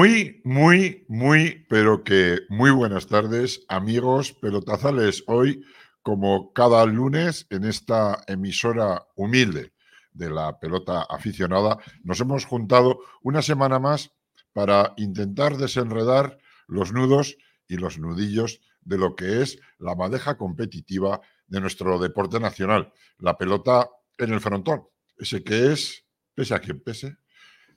Muy, muy, muy, pero que muy buenas tardes, amigos pelotazales. Hoy, como cada lunes, en esta emisora humilde de la pelota aficionada, nos hemos juntado una semana más para intentar desenredar los nudos y los nudillos de lo que es la madeja competitiva de nuestro deporte nacional, la pelota en el frontón, ese que es, pese a quien pese,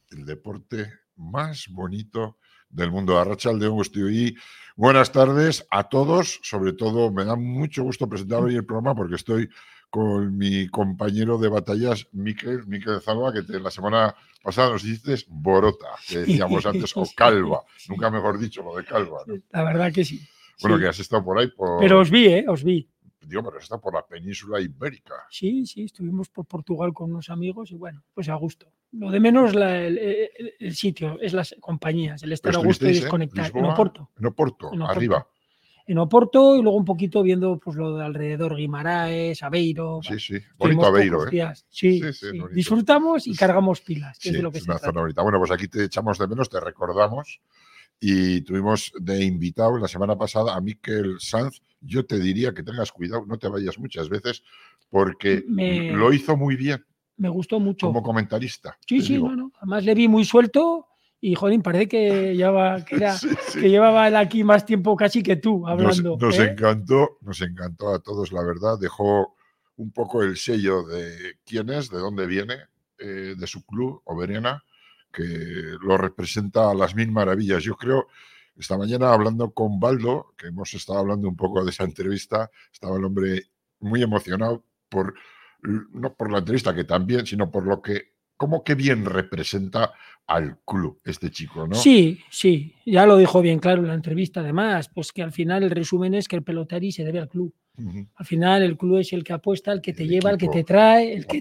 el deporte más bonito del mundo. Arrachaldeón y buenas tardes a todos. Sobre todo, me da mucho gusto presentar hoy el programa porque estoy con mi compañero de batallas, Miquel, Miquel Zalba, que la semana pasada nos dices Borota, que decíamos antes, o Calva. Nunca mejor dicho lo de Calva. La verdad que sí. Bueno, que has estado por ahí. Por... Pero os vi, ¿eh? Os vi digo, pero está por la península ibérica. Sí, sí, estuvimos por Portugal con unos amigos y bueno, pues a gusto. Lo de menos el, sitio, es las compañías, el estar a gusto y desconectar. en Oporto. En Oporto, arriba. En Oporto y luego un poquito viendo pues lo de alrededor, Guimaraes, Aveiro. Sí, sí, bonito Aveiro, ¿eh? Sí, sí, disfrutamos y cargamos pilas. es, lo que es una zona bonita. Bueno, pues aquí te echamos de menos, te recordamos y tuvimos de invitado la semana pasada a Miquel Sanz. Yo te diría que tengas cuidado, no te vayas muchas veces, porque lo hizo muy bien. Me gustó mucho. Como comentarista. Sí, sí, no, Además le vi muy suelto y, jolín, parece que, llevaba, que, que llevaba él aquí más tiempo casi que tú hablando. Nos, ¿eh? encantó, nos encantó a todos, la verdad. Dejó un poco el sello de quién es, de dónde viene, eh, de su club, Oberiana que lo representa a las mil maravillas. Yo creo, esta mañana hablando con Baldo, que hemos estado hablando un poco de esa entrevista, estaba el hombre muy emocionado por, no por la entrevista, que también, sino por lo que, cómo que bien representa al club este chico, ¿no? Sí, sí, ya lo dijo bien claro en la entrevista, además, pues que al final el resumen es que el pelotari se debe al club. Al final el club es el que apuesta, el que te lleva, el que te trae, el, que,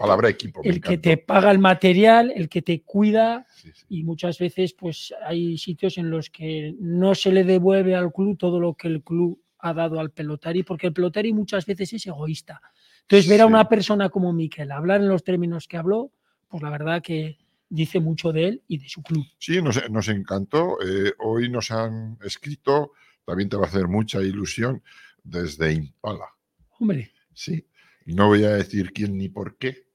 el que te paga el material, el que te cuida y muchas veces pues hay sitios en los que no se le devuelve al club todo lo que el club ha dado al pelotari porque el pelotari muchas veces es egoísta. Entonces ver a una persona como Miquel hablar en los términos que habló, pues la verdad que dice mucho de él y de su club. Sí, nos, encantó. Eh, hoy nos han escrito, también te va a hacer mucha ilusión desde Impala. Hombre. Sí, no voy a decir quién ni por qué,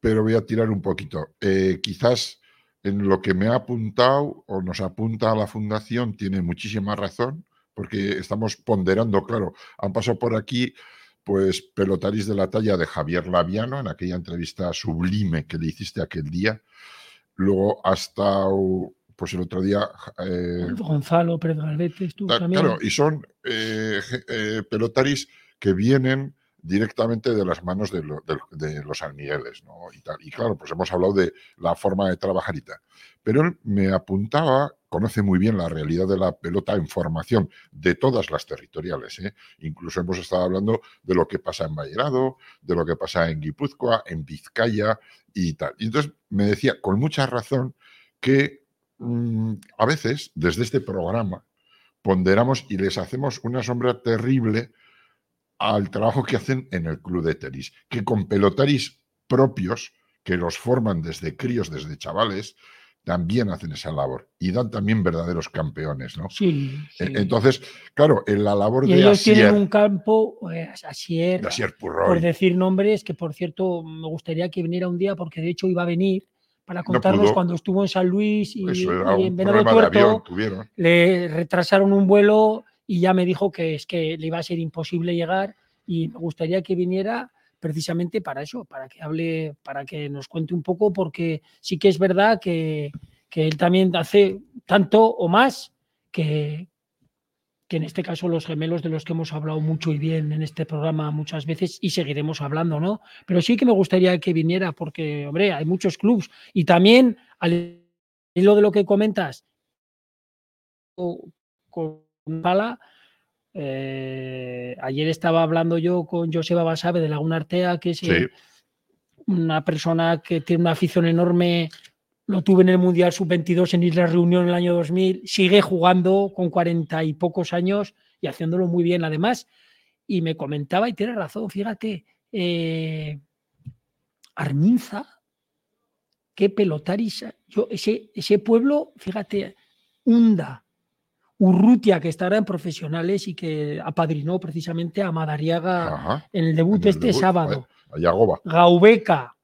pero voy a tirar un poquito. Eh, quizás en lo que me ha apuntado o nos apunta a la fundación tiene muchísima razón, porque estamos ponderando, claro, han pasado por aquí pues pelotaris de la talla de Javier Laviano en aquella entrevista sublime que le hiciste aquel día. Luego hasta pues el otro día. Eh, Gonzalo Pérez Galvete, tú también. Claro, y son eh, eh, pelotaris que vienen directamente de las manos de, los almigueles, ¿no? Y, tal. y claro, pues hemos hablado de la forma de trabajar y tal. Pero él me apuntaba, conoce muy bien la realidad de la pelota en formación de todas las territoriales. Incluso hemos estado hablando de lo que pasa en Vallerado, de lo que pasa en Guipúzcoa, en Vizcaya y tal. Y entonces me decía con mucha razón que a veces desde este programa ponderamos y les hacemos una sombra terrible al trabajo que hacen en el club de tenis, que con pelotaris propios, que los forman desde críos, desde chavales, también hacen esa labor y dan también verdaderos campeones, ¿no? Sí. E, entonces, claro, en la labor de ellos tienen un campo, eh, Asier, por decir nombres, que por cierto me gustaría que viniera un día porque de hecho iba a venir para contarnos cuando estuvo en San Luis y, en Venado Tuerto, le retrasaron un vuelo y ya me dijo que es que le iba a ser imposible llegar y me gustaría que viniera precisamente para eso, para que hable, para que nos cuente un poco, porque sí que es verdad que, que él también hace tanto o más que, que en este caso los gemelos de los que hemos hablado mucho y bien en este programa muchas veces y seguiremos hablando, ¿no? Pero sí que me gustaría que viniera porque, hombre, hay muchos clubs y también al hilo de lo que comentas con Pala, eh, ayer estaba hablando yo con Joseba Basabe de Laguna Artea, que es eh, una persona que tiene una afición enorme lo tuve en el Mundial Sub-22 en Isla Reunión en el año 2000. Sigue jugando con cuarenta y pocos años y haciéndolo muy bien además. Y me comentaba, y tiene razón, fíjate, eh, Arminza, qué pelotaris. Yo, ese, ese pueblo, fíjate, Hunda, Urrutia, que estará en profesionales y que apadrinó precisamente a Madariaga en el debut este sábado. Gaubeca.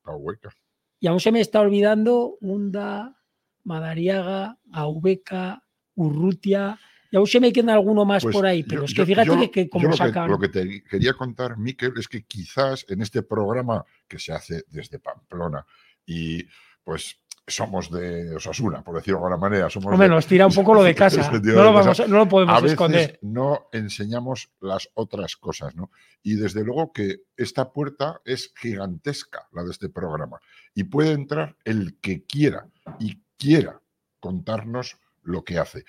Y aún se me está olvidando Hunda, Madariaga, Gaubeca, Urrutia. Y aún se me queda alguno más pues por ahí, pero es que fíjate que, como sacan. lo que te quería contar, Miquel, es que quizás en este programa que se hace desde Pamplona y pues somos de Osasuna, por decirlo de alguna manera. Somos Hombre, nos tira un poco lo de casa. no, lo podemos a veces esconder. No enseñamos las otras cosas, ¿no? Y desde luego que esta puerta es gigantesca, la de este programa. Y puede entrar el que quiera y quiera contarnos lo que hace.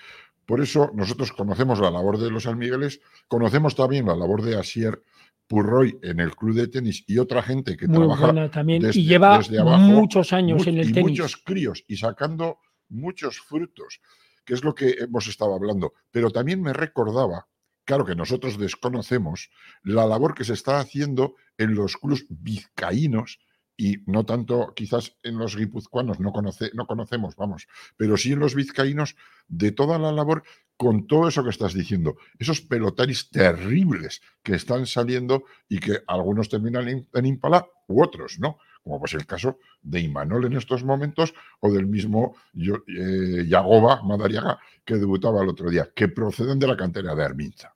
Por eso nosotros conocemos la labor de los almigueles, conocemos también la labor de Asier Purroy en el club de tenis y otra gente que trabaja también y lleva muchos años en el y tenis. Muchos críos y sacando muchos frutos, que es lo que hemos estado hablando. Pero también me recordaba, claro que nosotros desconocemos, la labor que se está haciendo en los clubes vizcaínos y no tanto quizás en los guipuzcoanos, no, conoce, no conocemos, vamos, pero sí en los vizcaínos de toda la labor con todo eso que estás diciendo, esos pelotaris terribles que están saliendo y que algunos terminan en, Impala u otros, ¿no? Como pues el caso de Imanol en estos momentos o del mismo eh, Yagoba Madariaga que debutaba el otro día, que proceden de la cantera de Arminza.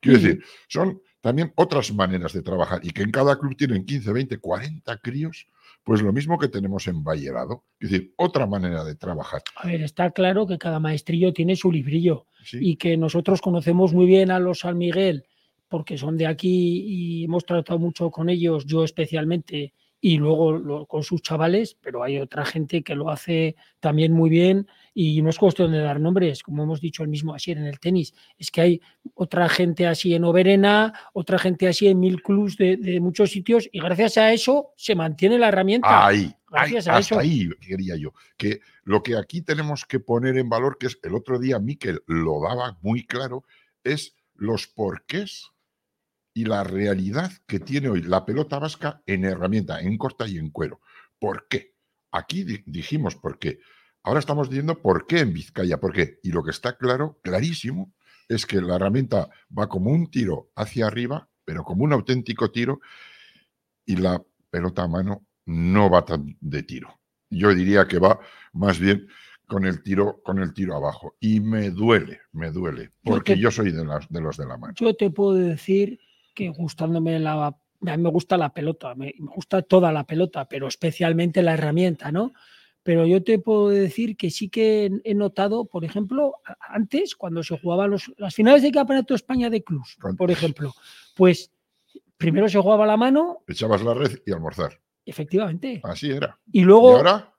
Quiero decir, son también otras maneras de trabajar y que en cada club tienen 15, 20, 40 críos, pues lo mismo que tenemos en Vallerado, es decir, otra manera de trabajar. A ver, está claro que cada maestrillo tiene su librillo y que nosotros conocemos muy bien a los San Miguel porque son de aquí y hemos tratado mucho con ellos, yo especialmente, y luego con sus chavales, pero hay otra gente que lo hace también muy bien y no es cuestión de dar nombres, como hemos dicho el mismo así en el tenis, es que hay otra gente así en Oberena, otra gente así en mil clubs de, muchos sitios y gracias a eso se mantiene la herramienta. Ahí, gracias a hasta ahí quería yo, que lo que aquí tenemos que poner en valor, que es el otro día Miquel lo daba muy claro, es los porqués y la realidad que tiene hoy la pelota vasca en herramienta, en corta y en cuero. ¿Por qué? Aquí dijimos por qué. Ahora estamos diciendo por qué en Vizcaya, por qué. Y lo que está claro, clarísimo, es que la herramienta va como un tiro hacia arriba, pero como un auténtico tiro, y la pelota a mano no va tan de tiro. Yo diría que va más bien con el tiro, con el tiro abajo. Y me duele, me duele, porque yo, soy de, las, de los de la mano. Yo te puedo decir que gustándome la... A mí me gusta la pelota, me, gusta toda la pelota, pero especialmente la herramienta, ¿no? Pero yo te puedo decir que sí que he notado, por ejemplo, antes, cuando se jugaban los, las finales de Campeonato España de Clubs, por ejemplo, pues primero se jugaba la mano. Echabas la red y almorzar. Efectivamente. Así era. Y luego. ¿Y ahora?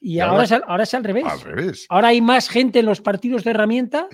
Y ahora, es, ahora es al revés. Al revés. Ahora hay más gente en los partidos de herramienta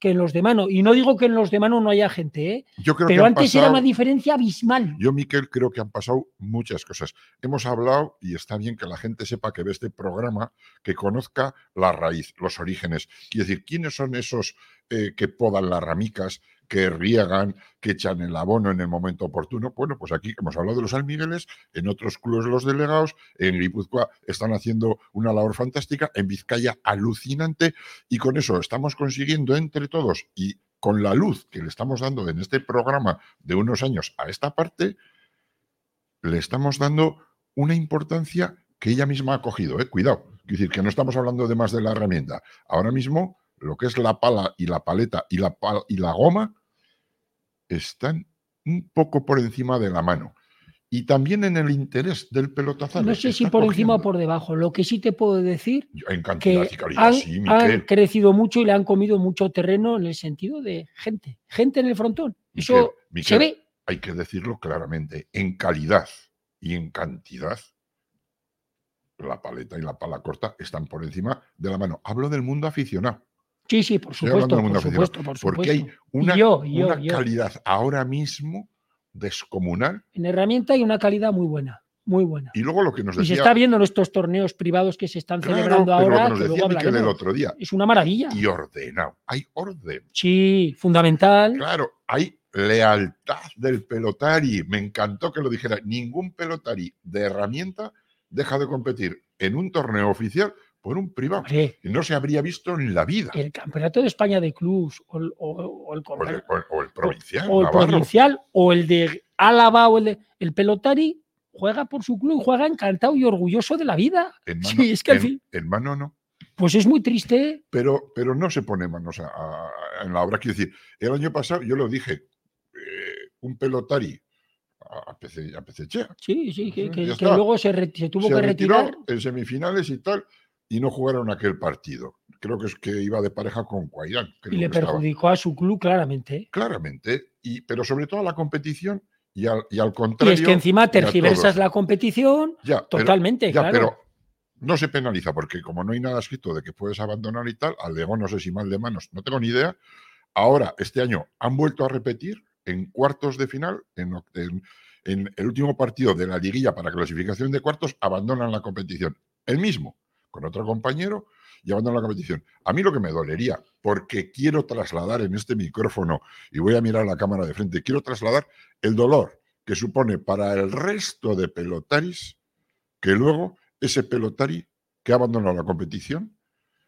que en los de mano. Y no digo que en los de mano no haya gente, ¿eh? Yo creo pero que antes era una diferencia abismal. Yo, Miquel, creo que han pasado muchas cosas. Hemos hablado, y está bien que la gente sepa que ve este programa, que conozca la raíz, los orígenes. Quiero decir, ¿quiénes son esos eh, que podan las ramicas, que riegan, que echan el abono en el momento oportuno. Bueno, pues aquí hemos hablado de los almigueles, en otros clubes los delegados, en Guipúzcoa están haciendo una labor fantástica, en Vizcaya alucinante, y con eso estamos consiguiendo entre todos y con la luz que le estamos dando en este programa de unos años a esta parte, le estamos dando una importancia que ella misma ha cogido, ¿eh? cuidado, es decir, que no estamos hablando de más de la herramienta. Ahora mismo, lo que es la pala y la paleta y la, y la goma, están un poco por encima de la mano. Y también en el interés del pelotazo. No sé si por encima o por debajo. Lo que sí te puedo decir en que han, crecido mucho y le han comido mucho terreno en el sentido de gente. Gente en el frontón. Eso se ve. Hay que decirlo claramente. En calidad y en cantidad, la paleta y la pala corta están por encima de la mano. Hablo del mundo aficionado. Sí, sí, por supuesto, por supuesto, Porque hay una, calidad ahora mismo descomunal. En herramienta hay una calidad muy buena, muy buena. Y luego lo que nos decía... Y se está viendo en estos torneos privados que se están celebrando ahora. Lo que nos decía el otro día. Es una maravilla. Y ordenado. Hay orden. Sí, fundamental. Claro, hay lealtad del pelotari. Me encantó que lo dijera. Ningún pelotari de herramienta deja de competir en un torneo oficial por un privado. y no se habría visto en la vida. El campeonato de España de clubs o, el, o el, provincial. O, el provincial o el de Álava o el de. El pelotari juega por su club, juega encantado y orgulloso de la vida. sí, es que al fin. Hermano, no. Pues es muy triste. Pero, pero no se pone manos en la obra. Quiero decir, el año pasado yo lo dije, eh, un pelotari a, PC, a Sí, sí, que, luego se, tuvo que retirar. En semifinales y tal, y no jugaron aquel partido. Creo que es que iba de pareja con Cuairán. Y le perjudicó a su club claramente. Claramente, y, pero sobre todo a la competición y al, y al contrario. Y es que encima tergiversas la competición totalmente, ya, Pero no se penaliza porque como no hay nada escrito de que puedes abandonar y tal, alegó no sé si mal de manos, no tengo ni idea. Ahora, este año han vuelto a repetir en cuartos de final, en, el último partido de la liguilla para clasificación de cuartos, abandonan la competición. El mismo, con otro compañero, y abandonan la competición. A mí lo que me dolería, porque quiero trasladar en este micrófono, y voy a mirar la cámara de frente, quiero trasladar el dolor que supone para el resto de pelotaris que luego ese pelotari que ha abandonado la competición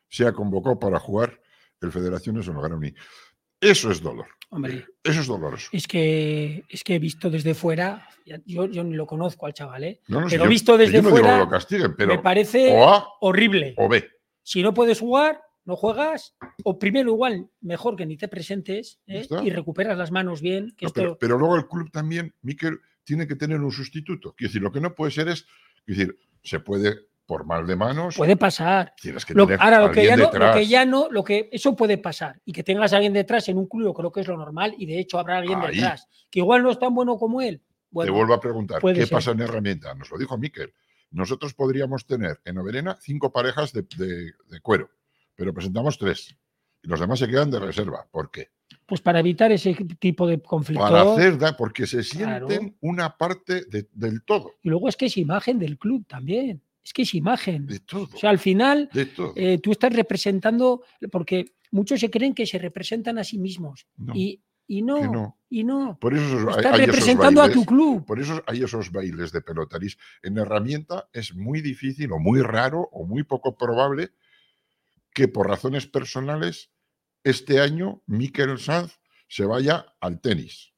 sea convocado para jugar el Federaciones o el Eso es dolor. Hombre, eso es doloroso. Es que, es que he visto desde fuera, yo, yo ni lo conozco al chaval, ¿eh? pero visto desde fuera, me parece horrible. O ve. Si no puedes jugar, no juegas, o primero igual, mejor que ni te presentes ¿eh? y recuperas las manos bien. pero, luego el club también, Miquel, tiene que tener un sustituto. Quiero decir, lo que no puede ser es, decir, se puede por mal de manos. Puede pasar. Tienes que ahora, lo que, ya no, lo que ya no, lo que eso puede pasar. Y que tengas a alguien detrás en un club, creo que es lo normal, y de hecho habrá alguien detrás. Que igual no es tan bueno como él. Te vuelvo a preguntar, ¿qué pasa en herramienta? Nos lo dijo Miquel. Nosotros podríamos tener en Oberena cinco parejas de, cuero, pero presentamos tres. Y los demás se quedan de reserva. ¿Por qué? Pues para evitar ese tipo de conflicto. Para hacer, porque se sienten una parte del todo. Y luego es que es imagen del club también es que es imagen. De todo. O sea, al final eh, tú estás representando, porque muchos se creen que se representan a sí mismos. y, no, y no. Por eso estás representando a tu club. Por eso hay esos bailes de pelotaris. En herramienta es muy difícil o muy raro o muy poco probable que por razones personales este año Mikel Sanz se vaya al tenis.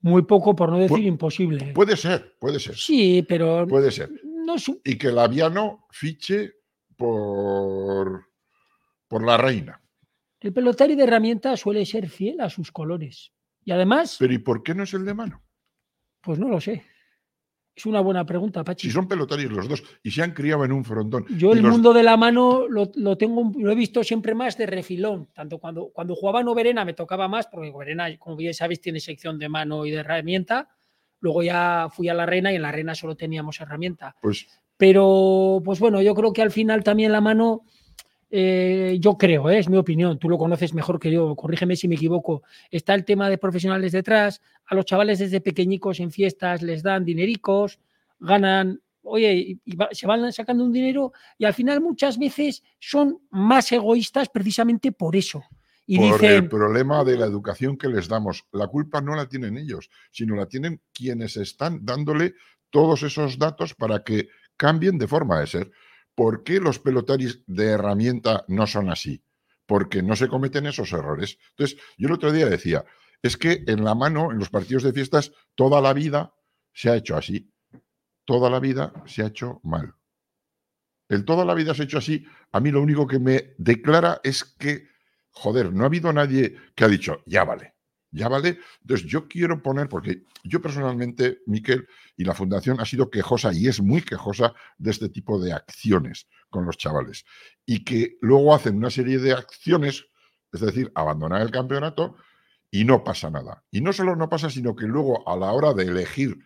Muy poco, por no decir imposible. Puede ser, puede ser. Sí, pero. Puede ser y que el aviano fiche por, por la reina. El pelotari de herramienta suele ser fiel a sus colores. Y además. Pero ¿y por qué no es el de mano? Pues no lo sé. Es una buena pregunta, Pachi. Si son pelotarios los dos y se han criado en un frontón. Yo el mundo de la mano lo, tengo, lo he visto siempre más de refilón. Tanto cuando, cuando jugaba Noverena me tocaba más, porque Noverena, como bien sabéis, tiene sección de mano y de herramienta. Luego ya fui a la Reina y en la Reina solo teníamos herramienta. Pues... Pero, pues bueno, yo creo que al final también la mano, eh, yo creo, eh, es mi opinión, tú lo conoces mejor que yo, corrígeme si me equivoco, está el tema de profesionales detrás, a los chavales desde pequeñicos en fiestas les dan dinericos, ganan, oye, y se van sacando un dinero y al final muchas veces son más egoístas precisamente por eso por el problema de la educación que les damos. La culpa no la tienen ellos, sino la tienen quienes están dándole todos esos datos para que cambien de forma de ser. ¿Por qué los pelotaris de herramienta no son así? Porque no se cometen esos errores. Entonces, yo el otro día decía, es que en la mano, en los partidos de fiestas, toda la vida se ha hecho así. Toda la vida se ha hecho mal. El toda la vida se ha hecho así, a mí lo único que me declara es que joder, no ha habido nadie que ha dicho, ya vale, ya vale. Entonces yo quiero poner, porque yo personalmente, Miquel, y la fundación ha sido quejosa y es muy quejosa de este tipo de acciones con los chavales. Y que luego hacen una serie de acciones, es decir, abandonar el campeonato y no pasa nada. Y no solo no pasa, sino que luego a la hora de elegir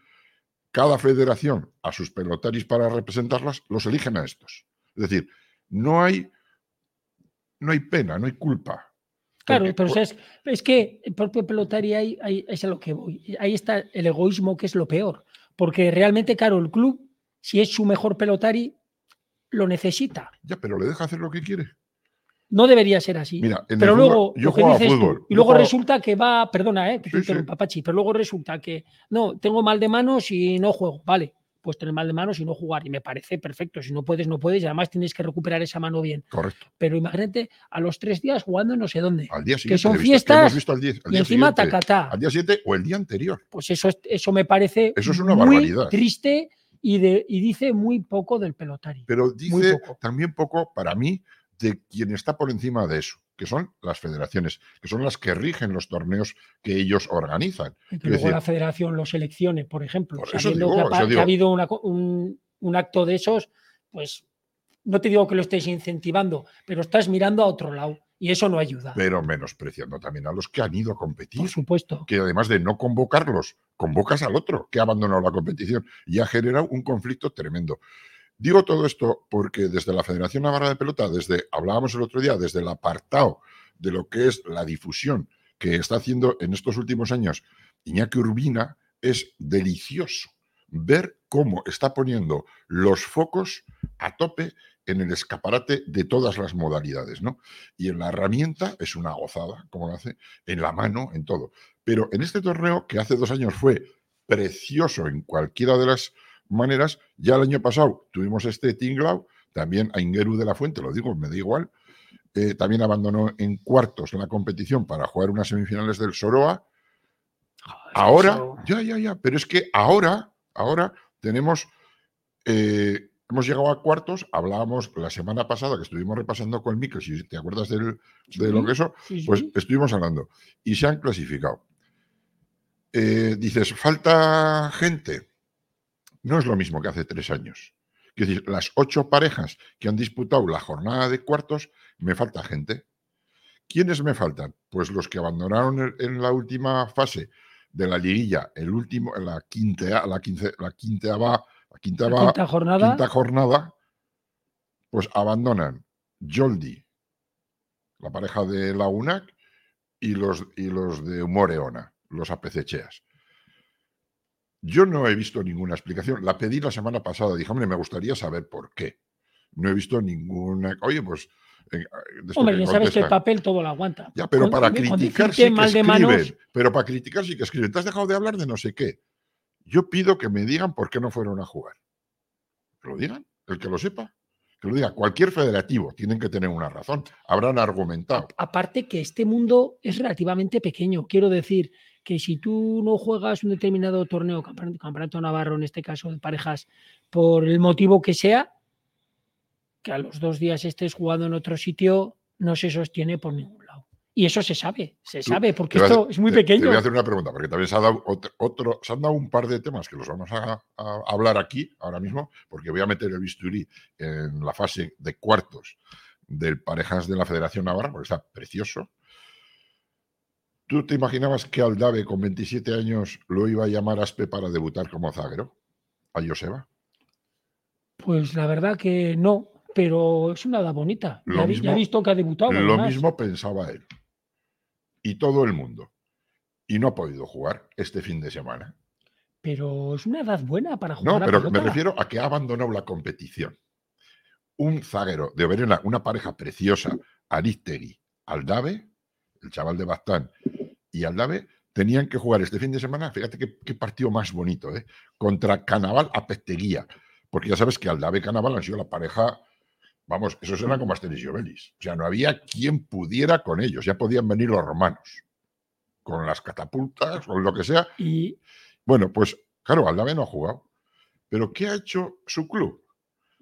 cada federación a sus pelotaris para representarlas, los eligen a estos. Es decir, no hay no hay pena, no hay culpa. Claro, pero es, que el propio pelotari ahí, es a lo que voy. Ahí está el egoísmo, que es lo peor. Porque realmente, claro, el club, si es su mejor pelotari, lo necesita. Ya, pero le deja hacer lo que quiere. No debería ser así. pero luego, yo juego fútbol. y luego resulta que va, perdona, eh, que te pero luego resulta que no, tengo mal de manos y no juego. Vale, puedes tener mal de manos y no jugar. Y me parece perfecto. Si no puedes, no puedes. Y además tienes que recuperar esa mano bien. Correcto. Pero imagínate a los tres días jugando no sé dónde. Al día siguiente. Que son fiestas. visto al día, y encima tacatá. Al día siguiente o el día anterior. Pues eso, eso me parece eso es una muy barbaridad. triste y, de, y dice muy poco del pelotario. Pero dice también poco, para mí, de quien está por encima de eso que son las federaciones, que son las que rigen los torneos que ellos organizan. que luego la federación lo seleccione, por ejemplo. sabiendo que, ha, habido un, un, acto de esos, pues no te digo que lo estés incentivando, pero estás mirando a otro lado. Y eso no ayuda. Pero menospreciando también a los que han ido a competir. Por supuesto. Que además de no convocarlos, convocas al otro que ha abandonado la competición y ha generado un conflicto tremendo. Digo todo esto porque desde la Federación Navarra de Pelota, desde, hablábamos el otro día, desde el apartado de lo que es la difusión que está haciendo en estos últimos años Iñaki Urbina, es delicioso ver cómo está poniendo los focos a tope en el escaparate de todas las modalidades, ¿no? Y en la herramienta es una gozada, como lo hace, en la mano, en todo. Pero en este torneo, que hace dos años fue precioso en cualquiera de las maneras. Ya el año pasado tuvimos este Tinglau, también a Ingeru de la Fuente, lo digo, me da igual. Eh, también abandonó en cuartos la competición para jugar unas semifinales del Soroa. Ahora, ya, ya, ya, pero es que ahora, ahora tenemos, eh, hemos llegado a cuartos, hablábamos la semana pasada que estuvimos repasando con Mikel, si te acuerdas del, de lo que eso, pues estuvimos hablando y se han clasificado. Eh, dices, falta gente no es lo mismo que hace tres años. Es decir, las ocho parejas que han disputado la jornada de cuartos, me falta gente. ¿Quiénes me faltan? Pues los que abandonaron en la última fase de la liguilla, el último, la quinta, la quince, la quinta va, la quinta, jornada. quinta jornada, pues abandonan Joldi, la pareja de la UNAC, y los, y los de Moreona, los apececheas. Yo no he visto ninguna explicación. La pedí la semana pasada. Dije, hombre, me gustaría saber por qué. No he visto ninguna. Oye, pues. Eh, hombre, ya sabes que el papel todo lo aguanta. Ya, pero para criticar sí que escriben. Pero para criticar sí que escriben. Te has dejado de hablar de no sé qué. Yo pido que me digan por qué no fueron a jugar. Que lo digan, el que lo sepa. Que lo diga. Cualquier federativo tienen que tener una razón. Habrán argumentado. Aparte que este mundo es relativamente pequeño. Quiero decir, que si tú no juegas un determinado torneo, campeonato, navarro en este caso de parejas, por el motivo que sea, que a los dos días estés jugando en otro sitio, no se sostiene por ningún lado. Y eso se sabe, se sabe, porque esto es muy pequeño. Te voy a hacer una pregunta, porque también se, ha dado otro, se han dado un par de temas que los vamos a, a, hablar aquí ahora mismo, porque voy a meter el bisturí en la fase de cuartos del parejas de la Federación Navarra, porque está precioso. ¿Tú te imaginabas que Aldave con 27 años lo iba a llamar Aspe para debutar como zaguero? ¿A Joseba? Pues la verdad que no, pero es una edad bonita. ya, he visto que ha debutado. Lo mismo pensaba él. Y todo el mundo. Y no ha podido jugar este fin de semana. Pero es una edad buena para jugar. No, pero me refiero a que ha abandonado la competición. Un zaguero de Oberena, una pareja preciosa, Aristegui, Aldave, el chaval de Bastán, y Aldave tenían que jugar este fin de semana, fíjate qué, partido más bonito, ¿eh? contra Canaval a Pesteguía, porque ya sabes que Aldave y Canaval han sido la pareja, vamos, esos eran como Asteris y o sea, no había quien pudiera con ellos, ya podían venir los romanos, con las catapultas, o lo que sea. Y bueno, pues claro, Aldave no ha jugado, pero ¿qué ha hecho su club?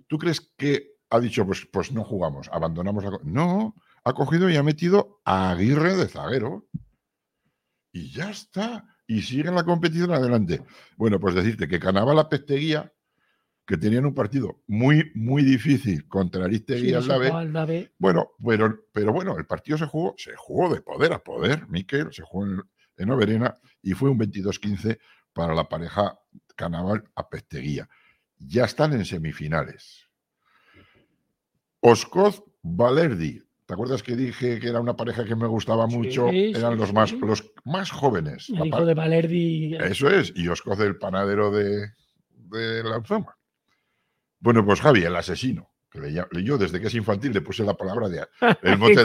¿Tú crees que ha dicho, pues, pues no jugamos, abandonamos la... No, ha cogido y ha metido a Aguirre de zaguero y ya está. Y sigue la competición adelante. Bueno, pues decirte que Canaval la Pesteguía, que tenían un partido muy, muy difícil contra Aristegui Aldave. Bueno, pero, pero bueno, el partido se jugó, se jugó de poder a poder, Miquel, se jugó en, en Oberena y fue un 22-15 para la pareja Canaval a Pesteguía. Ya están en semifinales. Oscoz Valerdi, ¿Te acuerdas que dije que era una pareja que me gustaba mucho? Eran los, más, los más jóvenes. El hijo de Valerdi. Eso es, y Oscoz, el panadero de, de Lanzoma. Bueno, pues Javi, el asesino. Que le, yo desde que es infantil le puse la palabra de el mote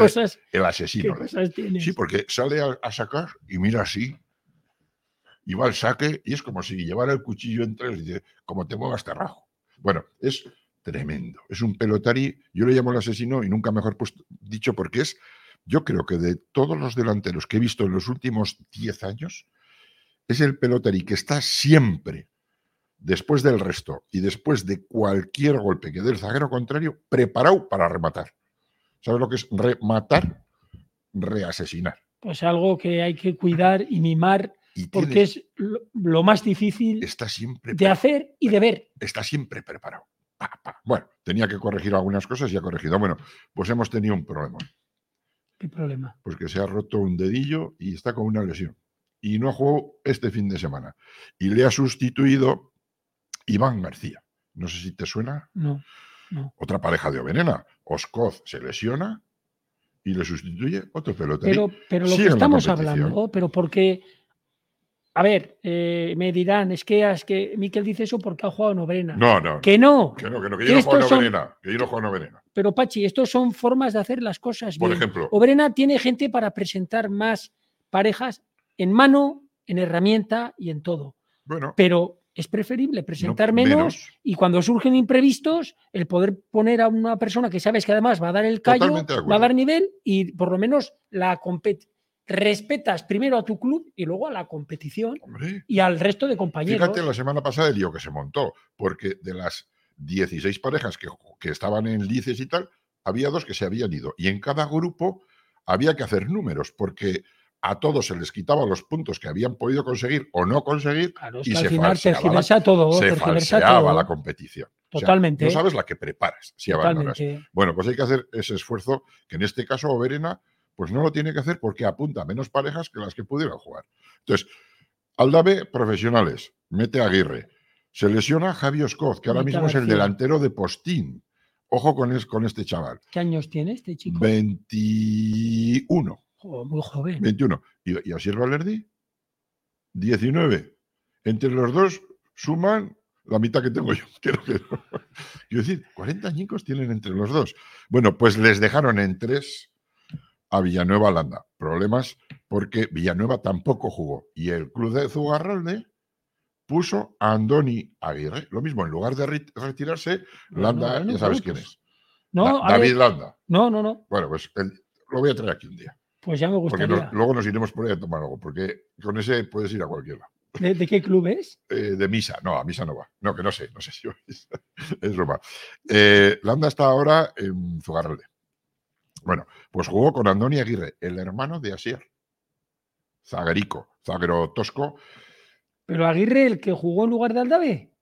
el asesino. ¿qué sí, porque sale a, sacar y mira así. y va al saque y es como si llevara el cuchillo entre y dice, como te muevas te rajo. Bueno, es tremendo. Es un pelotari, yo le llamo el asesino y nunca mejor dicho porque es, yo creo que de todos los delanteros que he visto en los últimos 10 años, es el pelotari que está siempre después del resto y después de cualquier golpe que dé el zaguero contrario, preparado para rematar. ¿Sabes lo que es rematar? Reasesinar. Pues algo que hay que cuidar y mimar porque es lo, más difícil está siempre de hacer y de ver. Está siempre preparado. Bueno, tenía que corregir algunas cosas y ha corregido. Bueno, pues hemos tenido un problema. ¿Qué problema? Pues que se ha roto un dedillo y está con una lesión. Y no ha jugado este fin de semana. Y le ha sustituido Iván García. No sé si te suena. No. Otra pareja de Ovenena. Oscoz se lesiona y le sustituye otro pelotero. Pero, pero lo que estamos hablando, pero porque a ver, eh, me dirán, es que, es que Miquel dice eso porque ha jugado Noverena. No, no. Que no. Que no, que no, que yo no juego Noverena. Que yo no juego Noverena. Pero Pachi, estos son formas de hacer las cosas Por ejemplo. Obrena tiene gente para presentar más parejas en mano, en herramienta y en todo. Bueno. Pero es preferible presentar menos, y cuando surgen imprevistos, el poder poner a una persona que sabes que además va a dar el callo, va a dar nivel y por lo menos la compete respetas primero a tu club y luego a la competición y al resto de compañeros. Fíjate la semana pasada el lío que se montó, porque de las 16 parejas que, que estaban en lices y tal, había dos que se habían ido. Y en cada grupo había que hacer números, porque a todos se les quitaba los puntos que habían podido conseguir o no conseguir y se falseaba, la, todo, se falseaba la competición. Totalmente. no sabes la que preparas si abandonas. Bueno, pues hay que hacer ese esfuerzo que en este caso Oberena pues no lo tiene que hacer porque apunta menos parejas que las que pudieran jugar. Entonces, Aldave, profesionales, mete a Aguirre. Se lesiona Javi Oscoz, que ahora mismo es el delantero de Postín. Ojo con, con este chaval. ¿Qué años tiene este chico? 21. muy joven. 21. ¿Y, y Asier Valerdi? 19. Entre los dos suman la mitad que tengo yo. Quiero, quiero decir, 40 añicos tienen entre los dos. Bueno, pues les dejaron en tres a Villanueva Landa. Problemas porque Villanueva tampoco jugó. Y el club de Zugarralde puso a Andoni Aguirre. Lo mismo, en lugar de retirarse, Landa, ya sabes quién es. No, David Landa. No, no, no. Bueno, pues lo voy a traer aquí un día. Pues ya me gustaría. Porque luego nos iremos por ahí a tomar algo, porque con ese puedes ir a cualquiera. ¿De, qué club es? Eh, de Misa. No, a Misa no va. No, que no sé, no sé si es broma. Eh, Landa está ahora en Zugarralde. Bueno, pues jugó con Andoni Aguirre, el hermano de Asier. Zaguerico, zaguero tosco. ¿Pero Aguirre el que jugó en lugar de Aldave?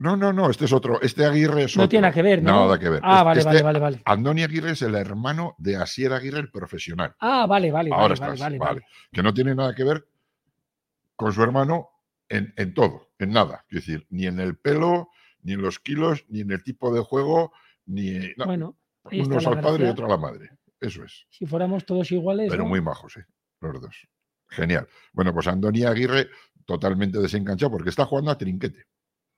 No, no, no, este es otro. Este Aguirre es no tiene nada que ver, ¿no? Nada que ver. Ah, vale, este vale, vale, Andoni Aguirre es el hermano de Asier Aguirre, el profesional. Ah, vale, vale. Ahora vale, vale, vale, Que no tiene nada que ver con su hermano en, en todo, en nada. Es decir, ni en el pelo, ni en los kilos, ni en el tipo de juego, ni. Bueno. Uno es al padre y otro a la madre. Eso es. Si fuéramos todos iguales. Pero muy majos, ¿eh? Los dos. Genial. Bueno, pues Andoni Aguirre totalmente desenganchado porque está jugando a trinquete.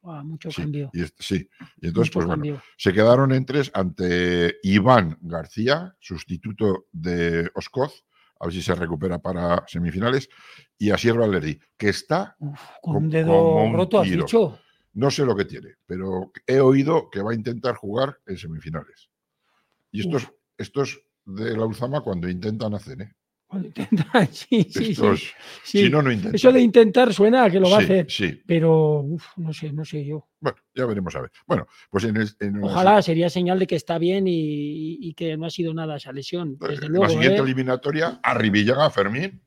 mucho cambio. Y, sí, y entonces, pues bueno, se quedaron en tres ante Iván García, sustituto de Oscoz, a ver si se recupera para semifinales, y a Sierra Valerdi, que está con un dedo roto, has dicho. No sé lo que tiene, pero he oído que va a intentar jugar en semifinales. Y estos, estos de la Ulzama cuando intentan hacer, ¿eh? Cuando intentan, sí, sí, sí, Si no, no intentan. Eso de intentar suena a que lo va a hacer. Sí. Pero, no sé, no sé yo. Bueno, ya veremos a ver. Bueno, pues en, Ojalá sería señal de que está bien y, que no ha sido nada esa lesión. Pues, desde luego, la siguiente ¿eh? eliminatoria, Arribillaga, Fermín,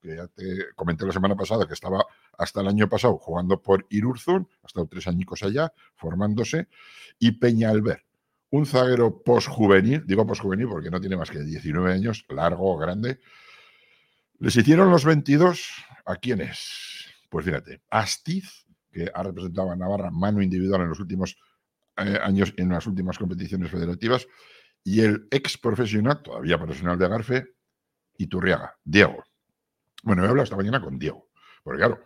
que ya te comenté la semana pasada que estaba hasta el año pasado jugando por Irurzun, ha estado tres añicos allá, formándose, y Peña Alber un zaguero posjuvenil, digo posjuvenil porque no tiene más que 19 años, largo, grande. Les hicieron los 22 a quiénes? Pues fíjate, Astiz, que ha representado a Navarra mano individual en los últimos eh, años, en las últimas competiciones federativas, y el ex profesional, todavía profesional de Garfe, Iturriaga, Diego. Bueno, he hablado esta mañana con Diego, porque claro,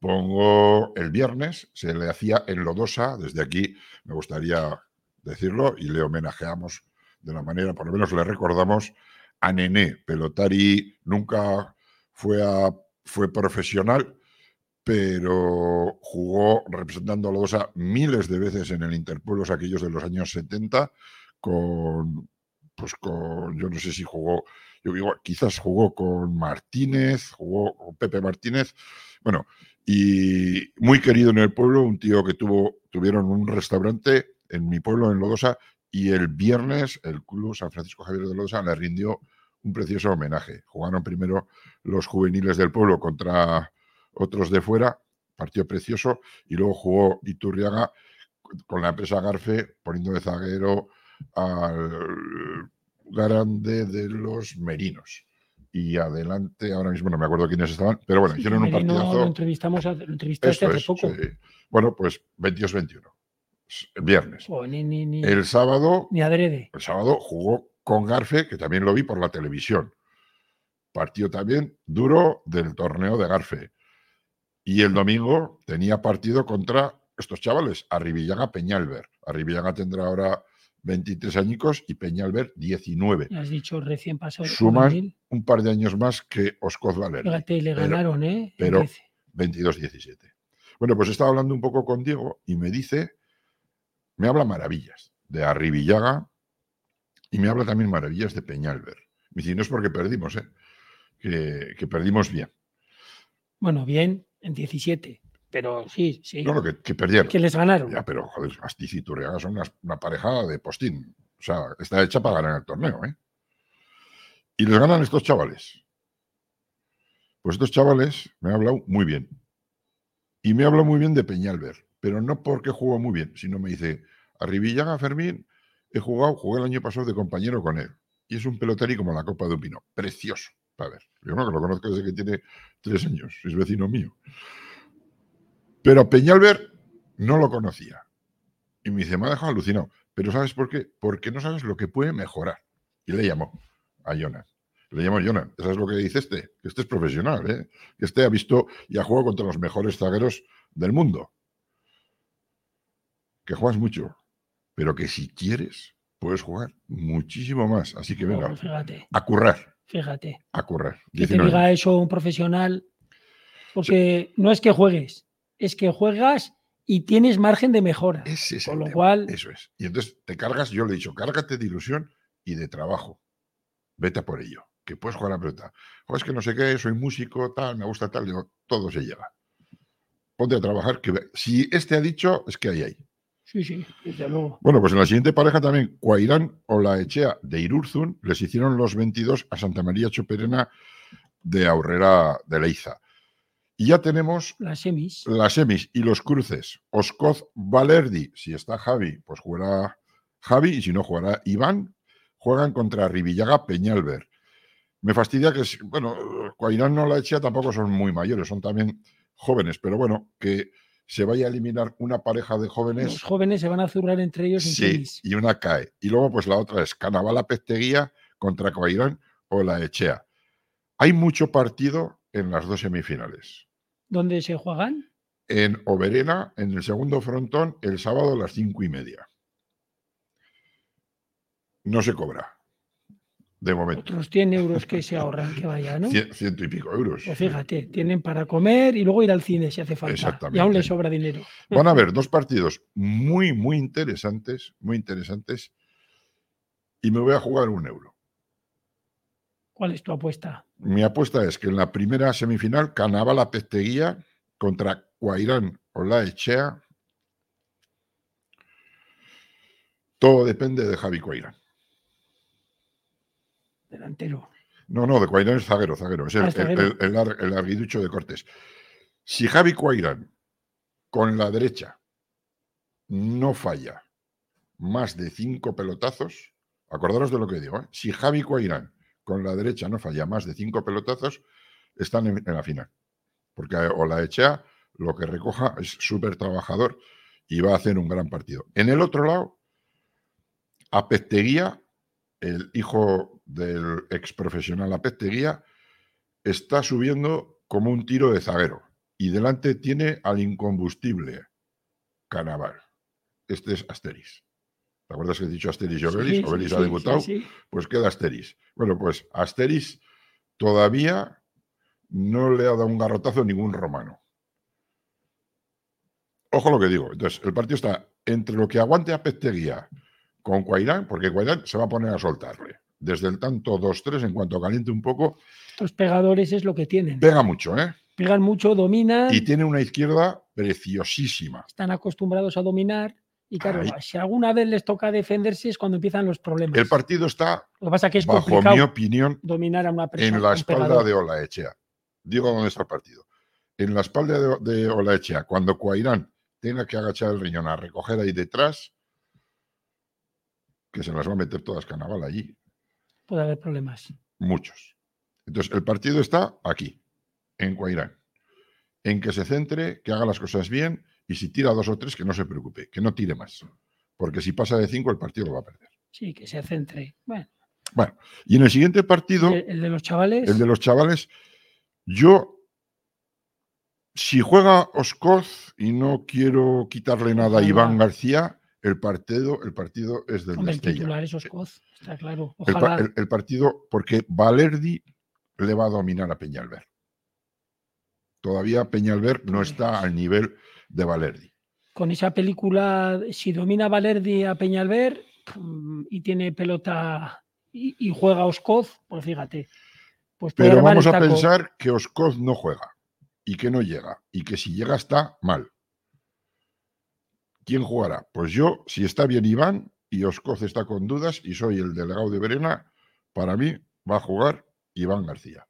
pongo el viernes, se le hacía en Lodosa, desde aquí me gustaría decirlo, y le homenajeamos de la manera, por lo menos le recordamos a Nené. Pelotari nunca fue, a, fue profesional, pero jugó representando a Lodosa miles de veces en el Interpueblos aquellos de los años 70 con, pues con, yo no sé si jugó, yo digo, quizás jugó con Martínez, jugó con Pepe Martínez, bueno, y muy querido en el pueblo, un tío que tuvo, tuvieron un restaurante en mi pueblo, en Lodosa, y el viernes el Club San Francisco Javier de Lodosa le rindió un precioso homenaje. Jugaron primero los juveniles del pueblo contra otros de fuera, partido precioso, y luego jugó Iturriaga con la empresa Garfe, poniendo de zaguero al grande de los Merinos. Y adelante, ahora mismo no me acuerdo quiénes estaban, pero bueno, hicieron un partidazo. Lo entrevistamos, entrevistaste hace poco. Bueno, pues 22-21. Viernes. el sábado. Ni adrede. El sábado jugó con Garfe, que también lo vi por la televisión. Partido también duro del torneo de Garfe. Y el domingo tenía partido contra estos chavales, Arribillaga Peñalver. Arribillaga tendrá ahora 23 añicos y Peñalver 19. Has dicho recién pasado. Suman un par de años más que Oscoz Valer. Fíjate, le ganaron, ¿eh? Pero 22-17. Bueno, pues estaba hablando un poco con Diego y me dice, me habla maravillas de Arribillaga y me habla también maravillas de Peñalver. Me dice, no es porque perdimos, ¿eh? que, que perdimos bien. Bueno, bien, en 17. Pero sí, sí. No, que, que perdieron. Que les ganaron. Ya, pero joder, Astiz y Turriaga son una, pareja de postín. O sea, está hecha para ganar el torneo, ¿eh? Y les ganan estos chavales. Pues estos chavales me han hablado muy bien. Y me hablado muy bien de Peñalver. Pero no porque jugó muy bien, sino me dice, a Rivillaga Fermín he jugado, jugué el año pasado de compañero con él. Y es un pelotari como la copa de un pino. Precioso. A ver, yo no que lo conozco desde que tiene tres años, es vecino mío. Pero Peñalver no lo conocía. Y me dice, me ha dejado alucinado. Pero ¿sabes por qué? Porque no sabes lo que puede mejorar. Y le llamó a Jonas. Le llamo Jonas. ¿Sabes lo que dice este? Que este es profesional, ¿eh? Que este ha visto y ha jugado contra los mejores zagueros del mundo. Que juegas mucho. Pero que si quieres, puedes jugar muchísimo más. Así que venga, a currar. Fíjate. A correr. Que te diga eso un profesional. Porque no es que juegues, es que juegas y tienes margen de mejora. Es con lo cual. Eso es. Y entonces te cargas, yo le he dicho, cárgate de ilusión y de trabajo. Vete a por ello. Que puedes jugar a pelota. O es que no sé qué, soy músico, tal, me gusta tal, digo, todo se lleva. Ponte a trabajar, que si este ha dicho, es que hay ahí. Sí, sí, desde luego. Bueno, pues en la siguiente pareja también, Cuairán o la Echea de Irurzun les hicieron los 22 a Santa María Choperena de Aurrera de Leiza. Y ya tenemos las semis. Las semis y los cruces. Oscoz Valerdi, si está Javi, pues jugará Javi, y si no jugará Iván. Juegan contra Rivillaga Peñalver. Me fastidia que, bueno, Cuairán o la Echea tampoco son muy mayores, son también jóvenes, pero bueno, que se vaya a eliminar una pareja de jóvenes. Los jóvenes se van a zurrar entre ellos. En sí, y una cae. Y luego, pues la otra es Canavala Pesteguía contra Coairán o la Echea. Hay mucho partido en las dos semifinales. ¿Dónde se juegan? En Oberena, en el segundo frontón, el sábado a las cinco y media. No se cobra de momento. Otros 100 euros que se ahorran que vaya, ¿no? ciento y pico euros. Pues fíjate, tienen para comer y luego ir al cine si hace falta. Exactamente. Y aún le sobra dinero. Van a haber dos partidos muy, muy interesantes, muy interesantes, y me voy a jugar un euro. ¿Cuál es tu apuesta? Mi apuesta es que en la primera semifinal, la Pesteguía contra Cuairán o La Echea. Todo depende de Javi Cuairán delantero. No, no, de Cuairán es zaguero, zaguero. Es el, ah, el, arguiducho de Cortés. Si Javi Cuairán con la derecha no falla más de cinco pelotazos, acordaros de lo que digo, ¿eh? si Javi Cuairán con la derecha no falla más de cinco pelotazos, están en, la final. Porque o la Echea lo que recoja es súper trabajador y va a hacer un gran partido. En el otro lado, a Pesteguía el hijo del ex profesional Apesteguía, está subiendo como un tiro de zaguero y delante tiene al incombustible Canaval. Este es Asteris. ¿Te acuerdas que he dicho Asteris y Obelis? Obelis ha debutado, pues queda Asteris. Bueno, pues Asteris todavía no le ha dado un garrotazo a ningún romano. ojo lo que digo. Entonces, el partido está entre lo que aguante a Petteguía con Cuairán, porque Cuairán se va a poner a soltarle. Desde el tanto 2-3, en cuanto caliente un poco. Estos pegadores es lo que tienen. Pega mucho, ¿eh? Pegan mucho, dominan. Y tiene una izquierda preciosísima. Están acostumbrados a dominar. Y claro, si alguna vez les toca defenderse es cuando empiezan los problemas. El partido está, lo que pasa que es bajo mi opinión, dominar a una persona. En la espalda de Olaechea. Digo dónde está el partido. En la espalda de, de Olaechea, cuando Cuairán tenga que agachar el riñón a recoger ahí detrás, que se las va a meter todas Canaval allí. Puede haber problemas. Muchos. Entonces, el partido está aquí, en Cuairán. En que se centre, que haga las cosas bien y si tira dos o tres, que no se preocupe, que no tire más. Porque si pasa de cinco, el partido lo va a perder. Sí, que se centre. Bueno. Bueno, y en el siguiente partido. El, de los chavales. El de los chavales. Yo, si juega Oscoz y no quiero quitarle nada a Iván García, el partido, el partido es del Hombre, El titular es Oscoz, está claro. El, partido, porque Valerdi le va a dominar a Peñalver. Todavía Peñalver no está al nivel de Valerdi. Con esa película, si domina Valerdi a Peñalver y tiene pelota y, juega Oscoz, pues fíjate. Pues Pero vamos a pensar que Oscoz no juega y que no llega y que si llega está mal. ¿Quién jugará? Pues yo, si está bien Iván y Oscoz está con dudas y soy el delegado de Verena, para mí va a jugar Iván García.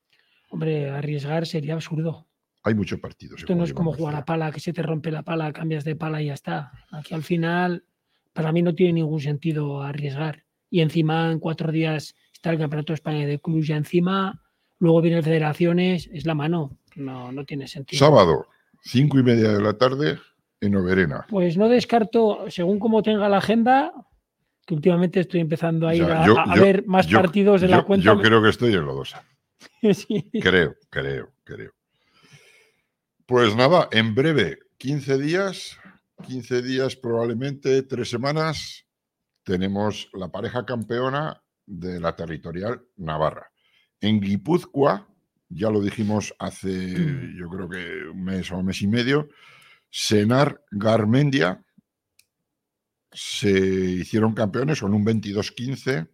Hombre, arriesgar sería absurdo. Hay muchos partidos. Esto no es como jugar a pala, que se te rompe la pala, cambias de pala y ya está. Aquí al final, para mí no tiene ningún sentido arriesgar. Y encima, en cuatro días está el Campeonato de España de Club ya encima, luego vienen federaciones, es la mano. No, no tiene sentido. Sábado, cinco y media de la tarde, Pues no descarto, según como tenga la agenda, que últimamente estoy empezando a ir a, ver más partidos de la cuenta. Yo creo que estoy en Lodosa. sí. Creo, creo, creo. Pues nada, en breve, 15 días, 15 días probablemente, tres semanas, tenemos la pareja campeona de la territorial Navarra. En Guipúzcoa, ya lo dijimos hace, mm. yo creo que un mes o un mes y medio, Senar Garmendia se hicieron campeones con un 22-15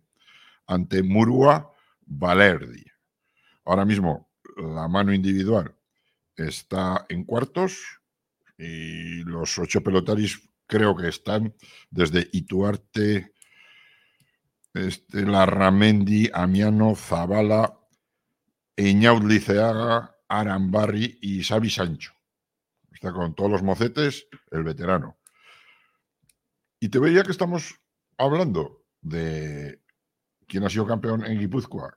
ante Murua Valerdi. Ahora mismo la mano individual está en cuartos y los ocho pelotaris creo que están desde Ituarte, este, Larramendi, Amiano, Zabala, Eñaud Liceaga, Arambarri y Xavi Sancho. Está con todos los mocetes, el veterano. Y te veía que estamos hablando de quién ha sido campeón en Guipúzcoa,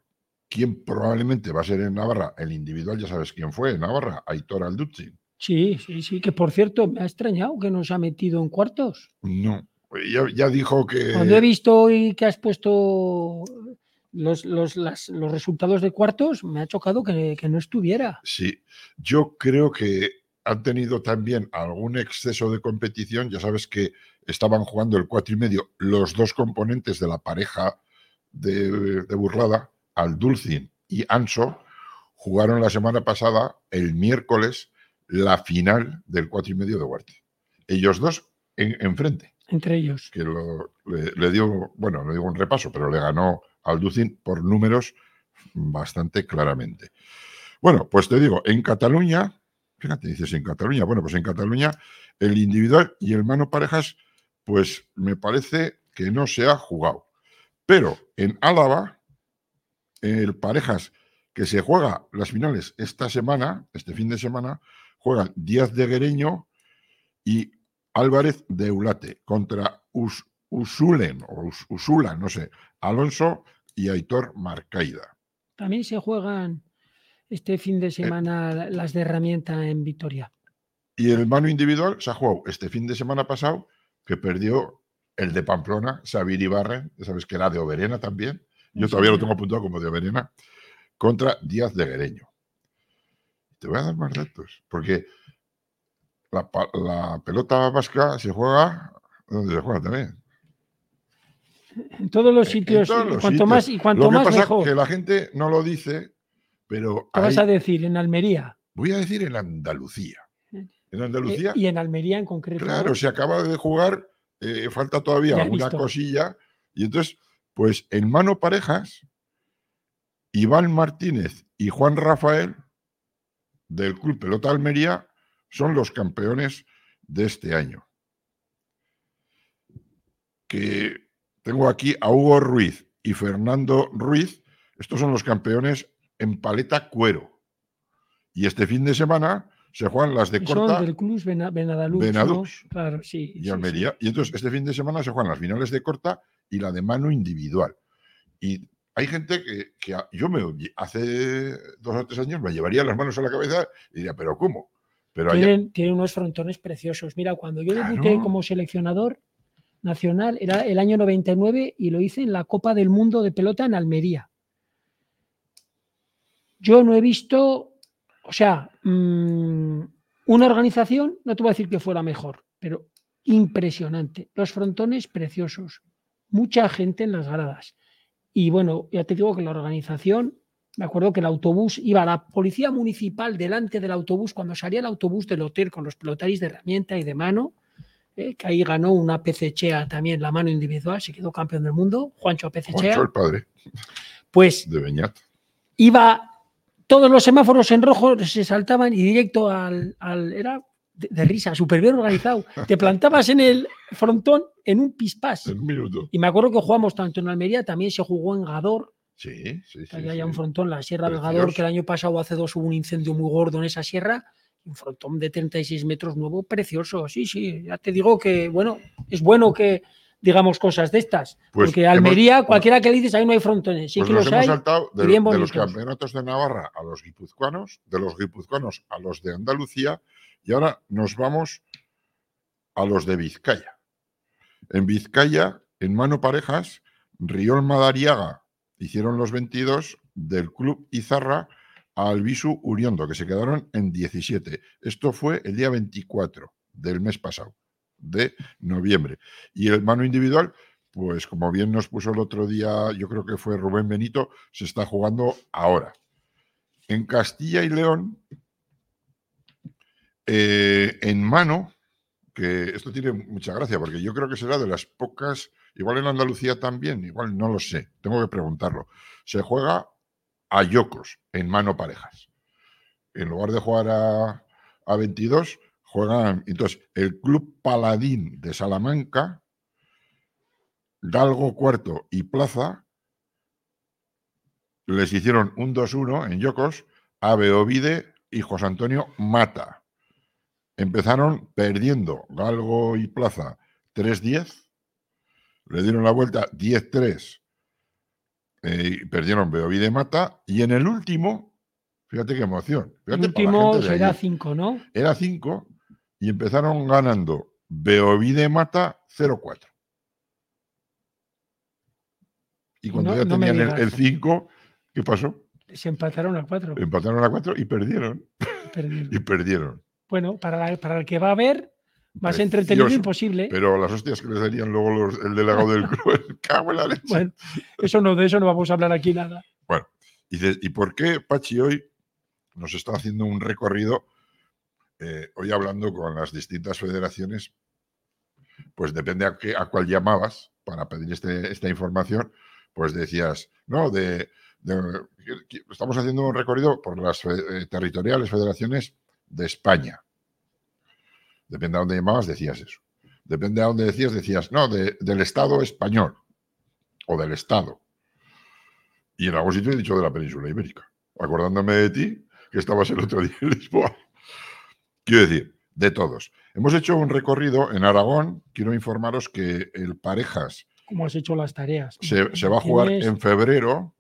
quién probablemente va a ser en Navarra, el individual, ya sabes quién fue en Navarra, Aitor Alduzzi. Sí, sí, sí, que por cierto, me ha extrañado que nos ha metido en cuartos. No, ya, dijo que... Cuando he visto hoy que has puesto los, los, resultados de cuartos, me ha chocado que, que no estuviera. Sí, yo creo que han tenido también algún exceso de competición. Ya sabes que estaban jugando el cuatro y medio los dos componentes de la pareja de, Burlada, al Dulcin y Anso, jugaron la semana pasada, el miércoles, la final del cuatro y medio de Huarte. Ellos dos enfrente. Entre ellos. Que le, dio, bueno, le dio un repaso, pero le ganó al Dulcin por números bastante claramente. Bueno, pues te digo, en Cataluña Fíjate, dices en Cataluña. Bueno, pues en Cataluña el individual y el mano parejas, pues me parece que no se ha jugado. Pero en Álava, el parejas que se juega las finales esta semana, este fin de semana, juegan Díaz de Guereño y Álvarez de Eulate contra Usulen o Usula, no sé, Alonso y Aitor Marcaida. También se juegan este fin de eh, semana las de herramienta en Vitoria. Y el mano individual se ha jugado este fin de semana pasado, que perdió el de Pamplona, Xavier Ibarre, sabes que era de Oberena también. Yo todavía lo tengo apuntado como de Oberena, contra Díaz de Guereño. Te voy a dar más datos, porque la, pelota vasca se juega donde se juega también. En todos los sitios, cuanto más y cuanto lo que pasa Es que la gente no lo dice pero ¿Qué vas a decir? ¿En Almería? Voy a decir en Andalucía. en Andalucía. y en Almería en concreto. Claro, se acaba de jugar, falta todavía alguna cosilla. Y entonces, pues en mano parejas, Iván Martínez y Juan Rafael del Club Pelota Almería son los campeones de este año. Que tengo aquí a Hugo Ruiz y Fernando Ruiz, estos son los campeones en paleta cuero. Y este fin de semana se juegan las de corta. Son del Club Benadux, claro, sí, y Almería. Y entonces este fin de semana se juegan las finales de corta y la de mano individual. Y hay gente que, yo me hace dos o tres años me llevaría las manos a la cabeza y diría, pero ¿cómo? Pero tienen, unos frontones preciosos. Mira, cuando yo debuté como seleccionador nacional, era el año 99 y lo hice en la Copa del Mundo de Pelota en Almería. Yo no he visto, o sea, mm, una organización, no te voy a decir que fuera mejor, pero impresionante. Los frontones preciosos, mucha gente en las gradas. Y bueno, ya te digo que la organización, me acuerdo que el autobús iba la policía municipal delante del autobús cuando salía el autobús del hotel con los pelotaris de herramienta y de mano, eh, que ahí ganó una PCChea también la mano individual, se quedó campeón del mundo, Juancho PCChea. Juancho el padre. Pues de Beñat. Iba todos los semáforos en rojo se saltaban y directo al, al era de, risa, súper bien organizado. Te plantabas en el frontón en un pispás. En un minuto. Y me acuerdo que jugamos tanto en Almería, también se jugó en Gador. Sí, sí, sí. Había un frontón, la Sierra del Gador, que el año pasado, hace dos, hubo un incendio muy gordo en esa sierra. Un frontón de 36 metros nuevo, precioso. Sí, sí, ya te digo que, bueno, es bueno que digamos cosas de estas. Pues porque Almería, cualquiera que le dices, ahí no hay frontones. Sí pues que los hemos hay. saltado de, de, los campeonatos de Navarra a los guipuzcoanos, de los guipuzcoanos a los de Andalucía, y ahora nos vamos a los de Vizcaya. En Vizcaya, en mano parejas, Riol Madariaga hicieron los 22 del Club Izarra a Albisu Uriondo, que se quedaron en 17. Esto fue el día 24 del mes pasado, de noviembre. Y el mano individual, pues como bien nos puso el otro día, yo creo que fue Rubén Benito, se está jugando ahora. En Castilla y León, eh, en mano, que esto tiene mucha gracia, porque yo creo que será de las pocas, igual en Andalucía también, igual no lo sé, tengo que preguntarlo. Se juega a yocos, en mano parejas. En lugar de jugar a, a 22, juegan. Entonces, el Club Paladín de Salamanca, Galgo Cuarto y Plaza les hicieron un 2-1 en Yocos a Beovide y José Antonio Mata. Empezaron perdiendo Galgo y Plaza 3-10, le dieron la vuelta 10-3, eh, y perdieron Beovide Mata, y en el último, fíjate qué emoción. el último era 5, ¿no? Era 5, y empezaron ganando Beovide Mata 0-4. Y cuando ya tenían el 5, ¿qué pasó? Se empataron a 4. Empataron a 4 y perdieron. y perdieron. Bueno, para, para el que va a ver, más entretenido imposible. Pero las hostias que les darían luego el delegado del club, cago en la leche. Bueno, eso no, de eso no vamos a hablar aquí nada. Bueno, y, por qué Pachi hoy nos está haciendo un recorrido, eh, hoy hablando con las distintas federaciones, pues depende a, qué, a cuál llamabas para pedir este, esta información, pues decías, no, de, estamos haciendo un recorrido por las eh, territoriales, federaciones de España. Depende a dónde llamabas, decías eso. Depende a dónde decías, decías, no, del Estado español o del Estado. Y en algún sitio he dicho de la península ibérica, acordándome de ti, que estabas el otro día en Lisboa. Quiero decir, de todos. Hemos hecho un recorrido en Aragón. Quiero informaros que el Parejas. ¿Cómo has hecho las tareas? Se, se va a jugar en febrero.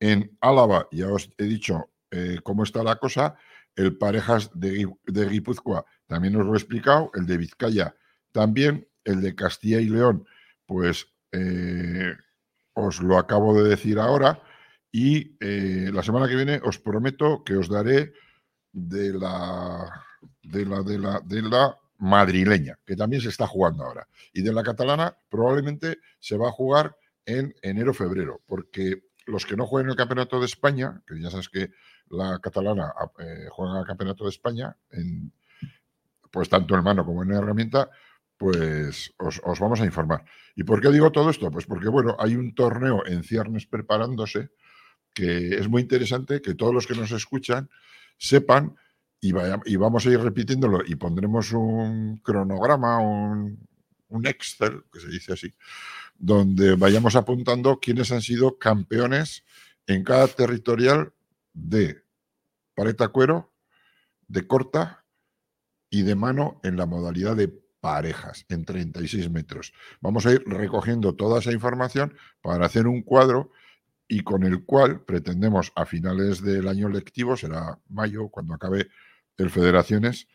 En Álava, ya os he dicho eh, cómo está la cosa. El Parejas de, Guipúzcoa también os lo he explicado, el de Vizcaya también, el de Castilla y León, pues eh, os lo acabo de decir ahora. Y eh, la semana que viene os prometo que os daré de la, de la, de la, de la madrileña, que también se está jugando ahora. Y de la catalana probablemente se va a jugar en enero-febrero, porque los que no jueguen el Campeonato de España, que ya sabes que la catalana eh, juega el Campeonato de España en, pues tanto en mano como en herramienta, pues os, os, vamos a informar. ¿Y por qué digo todo esto? Pues porque, bueno, hay un torneo en ciernes preparándose que es muy interesante que todos los que nos escuchan sepan y, y vamos a ir repitiéndolo y pondremos un cronograma, un, un Excel, que se dice así, donde vayamos apuntando quiénes han sido campeones en cada territorial de paleta cuero, de corta y de mano en la modalidad de parejas en 36 metros. Vamos a ir recogiendo toda esa información para hacer un cuadro y con el cual pretendemos a finales del año lectivo, será mayo, cuando acabe el Federaciones,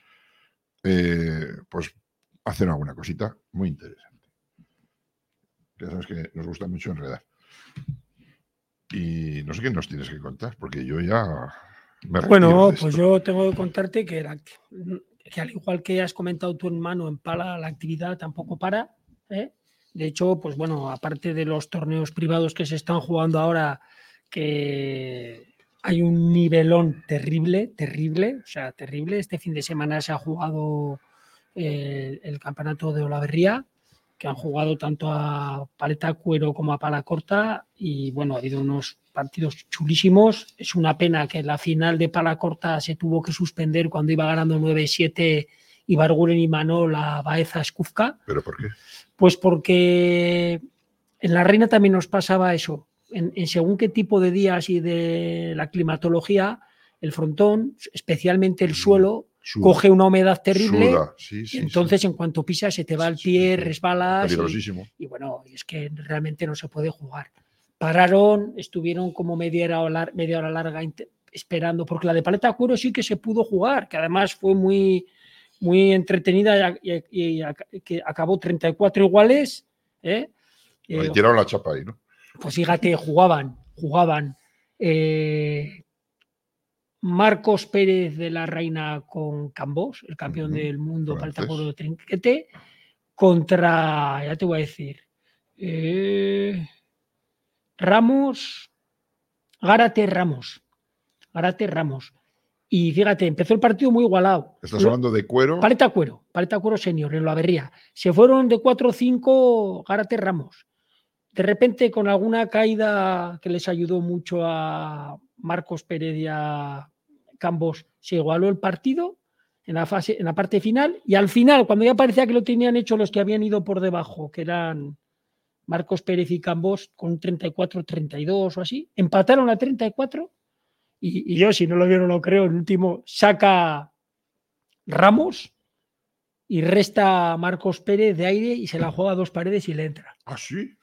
eh, pues hacer alguna cosita muy interesante. Ya sabes que nos gusta mucho enredar. Y no sé qué nos tienes que contar, porque yo ya me Bueno, pues yo tengo que contarte que, que, al igual que has comentado tu hermano en Pala, la actividad tampoco para. ¿eh? De hecho, pues bueno, aparte de los torneos privados que se están jugando ahora, que hay un nivelón terrible, terrible, o sea, terrible. Este fin de semana se ha jugado el, el campeonato de Olaverría, que han jugado tanto a paleta cuero como a pala corta y bueno, ha habido unos partidos chulísimos. Es una pena que la final de pala corta se tuvo que suspender cuando iba ganando 9-7 y Barguren y Manol la Baeza Skufka. ¿Pero por qué? Pues porque en la Reina también nos pasaba eso. En, en según qué tipo de días y de la climatología, el frontón, especialmente el mm. suelo, coge una humedad terrible. y entonces, en cuanto pisas, se te va el pie, resbalas. Y, bueno, es que realmente no se puede jugar. Pararon, estuvieron como media hora, media hora larga esperando, porque la de paleta cuero sí que se pudo jugar, que además fue muy, muy entretenida y, que acabó 34 iguales. ¿eh? eh tiraron la chapa ahí, ¿no? Pues fíjate, jugaban, jugaban. Eh, Marcos Pérez de la Reina con Cambos, el campeón del mundo para el de trinquete, contra, ya te voy a decir, eh, Ramos, Gárate Ramos, Gárate Ramos. Y fíjate, empezó el partido muy igualado. ¿Estás hablando de cuero? Paleta cuero, paleta cuero senior, en la averría. Se fueron de 4-5 Gárate Ramos. De repente, con alguna caída que les ayudó mucho a Marcos Pérez y a Cambos se igualó el partido en la, fase, en la parte final y al final, cuando ya parecía que lo tenían hecho los que habían ido por debajo, que eran Marcos Pérez y Cambos con 34-32 o así, empataron a 34 y, yo, si no lo vieron, lo creo, el último saca Ramos y resta Marcos Pérez de aire y se la juega a dos paredes y le entra. ¿Ah, sí?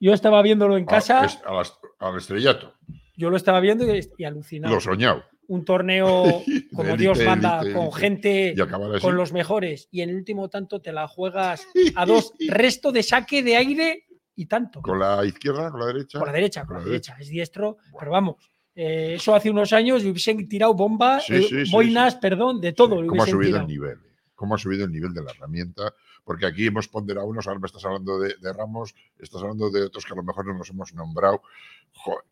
Yo estaba viéndolo en casa. al estrellato. Yo lo estaba viendo y, y alucinado. Lo soñado un torneo como Dios manda, con gente, con los mejores, y en el último tanto te la juegas a dos, resto de saque de aire y tanto. ¿Con la izquierda, con la derecha? Con la derecha, con, la, derecha. es diestro, pero vamos. Eh, eso hace unos años hubiesen tirado bombas, eh, boinas, perdón, de todo. ¿Cómo ha subido el nivel? ¿Cómo ha subido el nivel de la herramienta? porque aquí hemos ponderado unos, ahora me estás hablando de, Ramos, estás hablando de otros que a lo mejor no nos hemos nombrado.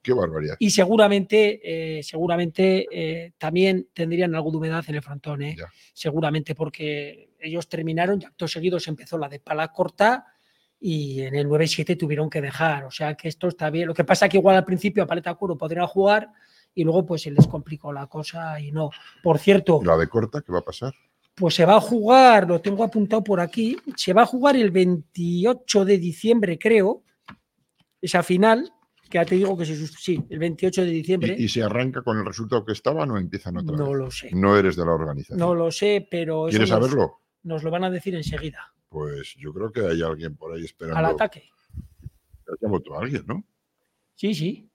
¡Qué barbaridad! Y seguramente, eh, seguramente también tendrían algo de humedad en el frontón, ¿eh? seguramente porque ellos terminaron y acto seguido se empezó la de pala corta y en el 9-7 tuvieron que dejar. O sea que esto está bien. Lo que pasa es que igual al principio a paleta cuero podrían jugar y luego pues se les complicó la cosa y no. Por cierto. ¿La de corta qué va a pasar? Pues se va a jugar, lo tengo apuntado por aquí, se va a jugar el 28 de diciembre, creo, esa final, que ya te digo que se, sí, el 28 de diciembre. ¿Y, se arranca con el resultado que estaba o empiezan otra No lo sé. No eres de la organización. No lo sé, pero... ¿Quieres saberlo? Nos lo van a decir enseguida. Pues yo creo que hay alguien por ahí esperando. Al ataque. Ya votó a alguien, ¿no? Sí, sí.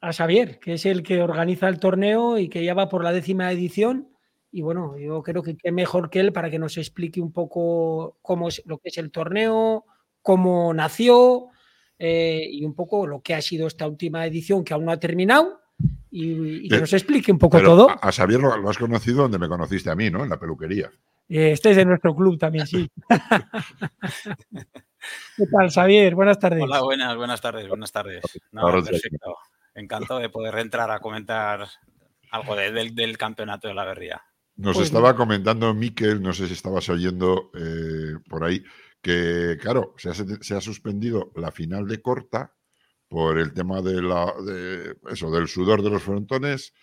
A Xavier, que es el que organiza el torneo y que ya va por la décima edición y bueno, yo creo que qué mejor que él para que nos explique un poco cómo es lo que es el torneo, cómo nació eh, y un poco lo que ha sido esta última edición que aún no ha terminado y, que eh, nos explique un poco todo. A, Xavier lo, has conocido donde me conociste a mí, ¿no? En la peluquería. Eh, este es de nuestro club también, sí. ¿Qué tal, Xavier? Buenas tardes. Hola, buenas, buenas tardes, buenas tardes. perfecto. Encantado de poder entrar a comentar algo del, del campeonato de la guerrilla. Nos pues estaba comentando Miquel, no sé si estabas oyendo eh, por ahí, que claro, se ha, suspendido la final de corta por el tema de la, eso, del sudor de los frontones.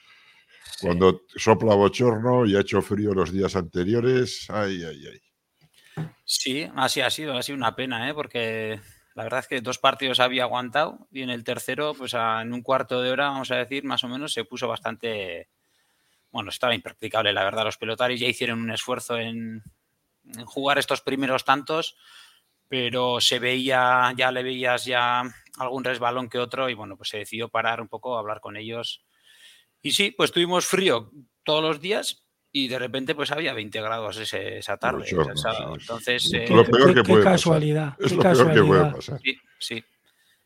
Cuando sopla bochorno y ha hecho frío los días anteriores, ay, ay, ay. Sí, así ha sido, ha sido una pena, ¿eh? porque la verdad es que dos partidos había aguantado y en el tercero, pues en un cuarto de hora, vamos a decir, más o menos, se puso bastante, bueno, estaba impracticable, la verdad. Los pelotaris ya hicieron un esfuerzo en, jugar estos primeros tantos, pero se veía, ya le veías ya algún resbalón que otro y bueno, pues se decidió parar un poco, hablar con ellos. Y sí, pues tuvimos frío todos los días y de repente pues había 20 grados esa tarde. Entonces, eh, lo peor que qué casualidad. Es lo peor que puede pasar. Sí, sí.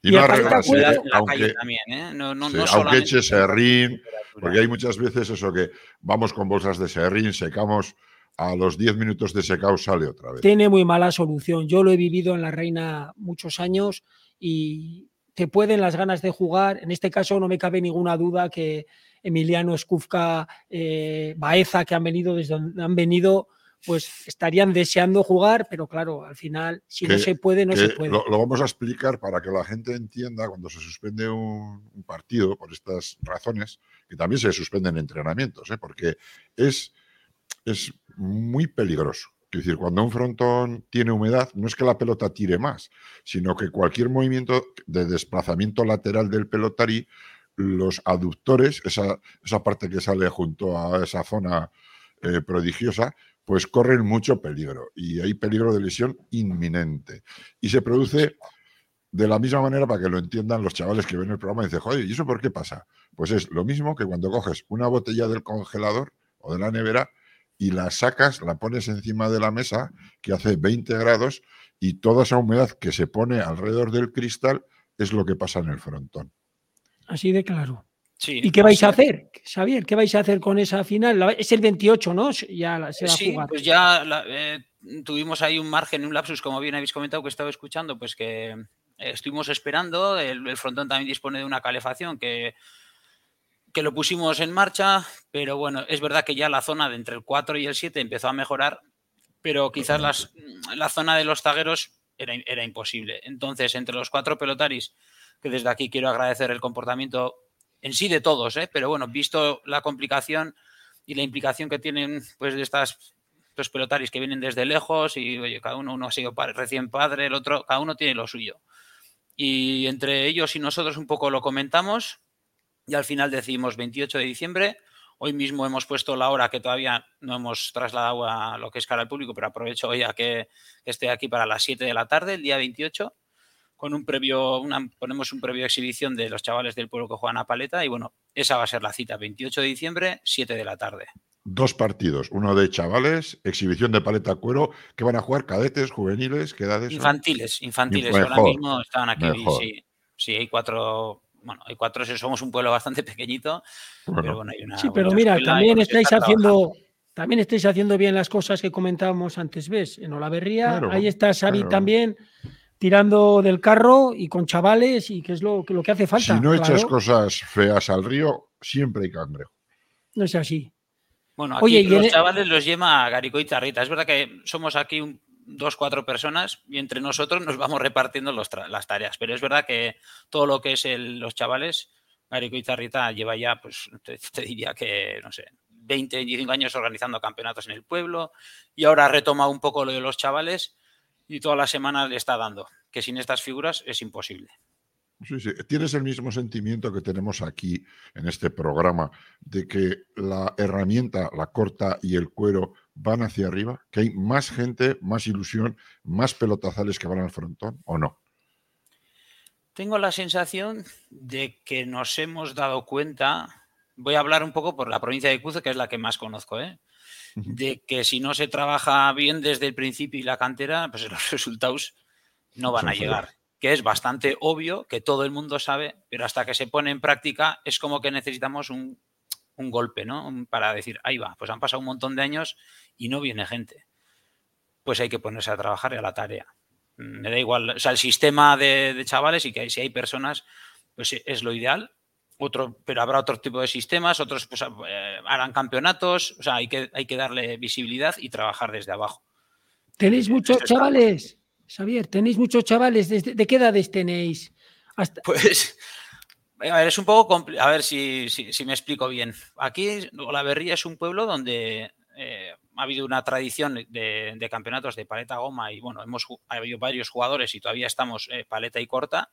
Y, no arreglarse, aunque, también, ¿eh? no, no, no aunque eche serrín, porque hay muchas veces eso que vamos con bolsas de serrín, secamos, a los 10 minutos de secado sale otra vez. Tiene muy mala solución. Yo lo he vivido en la Reina muchos años y te pueden las ganas de jugar. En este caso no me cabe ninguna duda que Emiliano Skufka, eh, Baeza, que han venido desde donde han venido, pues estarían deseando jugar, pero claro, al final, si no se puede, no se puede. Lo, vamos a explicar para que la gente entienda cuando se suspende un, partido por estas razones, que también se suspenden entrenamientos, ¿eh? porque es, es muy peligroso. Es decir, cuando un frontón tiene humedad, no es que la pelota tire más, sino que cualquier movimiento de desplazamiento lateral del pelotari, los aductores, esa, esa parte que sale junto a esa zona eh, prodigiosa, pues corren mucho peligro y hay peligro de lesión inminente. Y se produce de la misma manera para que lo entiendan los chavales que ven el programa y dicen, joder, ¿y eso por qué pasa? Pues es lo mismo que cuando coges una botella del congelador o de la nevera y la sacas, la pones encima de la mesa que hace 20 grados y toda esa humedad que se pone alrededor del cristal es lo que pasa en el frontón. Así de claro. ¿Y qué vais a hacer, Xavier? ¿Qué vais a hacer con esa final? Es el 28, ¿no? Ya se va sí, pues ya eh, tuvimos ahí un margen, un lapsus, como bien habéis comentado, que estaba escuchando, pues que eh, estuvimos esperando. El, frontón también dispone de una calefacción que, que lo pusimos en marcha, pero bueno, es verdad que ya la zona de entre el 4 y el 7 empezó a mejorar, pero quizás las, la zona de los zagueros era, era imposible. Entonces, entre los cuatro pelotaris, que desde aquí quiero agradecer el comportamiento en sí de todos, ¿eh? pero bueno, visto la complicación y la implicación que tienen pues de estas los pelotaris que vienen desde lejos y oye, cada uno, uno ha sido recién padre, el otro, cada uno tiene lo suyo. Y entre ellos y nosotros un poco lo comentamos y al final decidimos 28 de diciembre. Hoy mismo hemos puesto la hora que todavía no hemos trasladado a lo que es cara al público, pero aprovecho hoy a que esté aquí para las 7 de la tarde, el día 28 con un previo, ponemos un previo exhibición de los chavales del pueblo que juegan a paleta y bueno, esa va a ser la cita, 28 de diciembre, 7 de la tarde. Dos partidos, uno de chavales, exhibición de paleta cuero, que van a jugar cadetes, juveniles, ¿qué edades? Infantiles, infantiles, ahora mismo están aquí, sí, sí, hay cuatro, bueno, hay cuatro, somos un pueblo bastante pequeñito, pero bueno, hay una... Sí, pero mira, también estáis haciendo... También estáis haciendo bien las cosas que comentábamos antes, ¿ves? En Olaverría, ahí está Xavi también tirando del carro y con chavales y que es lo, lo que hace falta. Si no echas cosas feas al río, siempre hay cangrejo. No es así. Bueno, aquí los e- chavales los lleva Garico y Tarrita. Es verdad que somos aquí dos, cuatro personas y entre nosotros nos vamos repartiendo las tareas. Pero es verdad que todo lo que es los chavales, Garico y Tarrita lleva ya, pues te, diría que, no sé, 20, 25 años organizando campeonatos en el pueblo y ahora ha retomado un poco lo de los chavales y toda la semana le está dando, que sin estas figuras es imposible. Sí, sí. Tienes el mismo sentimiento que tenemos aquí en este programa de que la herramienta, la corta y el cuero van hacia arriba, que hay más gente, más ilusión, más pelotazales que van al frontón, ¿o no? Tengo la sensación de que nos hemos dado cuenta, voy a hablar un poco por la provincia de Cuzo, que es la que más conozco, ¿eh? De que si no se trabaja bien desde el principio y la cantera, pues los resultados no van a llegar. Que es bastante obvio, que todo el mundo sabe, pero hasta que se pone en práctica es como que necesitamos un, golpe, ¿no? Para decir, ahí va, pues han pasado un montón de años y no viene gente. Pues hay que ponerse a trabajar y a la tarea. Me da igual, o sea, el sistema de, chavales y que si hay personas, pues es lo ideal. Otro, pero habrá otro tipo de sistemas, otros pues, eh, harán campeonatos, o sea, hay que, hay que darle visibilidad y trabajar desde abajo. Tenéis muchos chavales, Xavier, tenéis muchos chavales, ¿de, qué edades tenéis? Pues, a ver, es un poco, a ver si, me explico bien. Aquí Olaverría es un pueblo donde eh, ha habido una tradición de, campeonatos de paleta goma y bueno, hemos ha habido varios jugadores y todavía estamos eh, paleta y corta,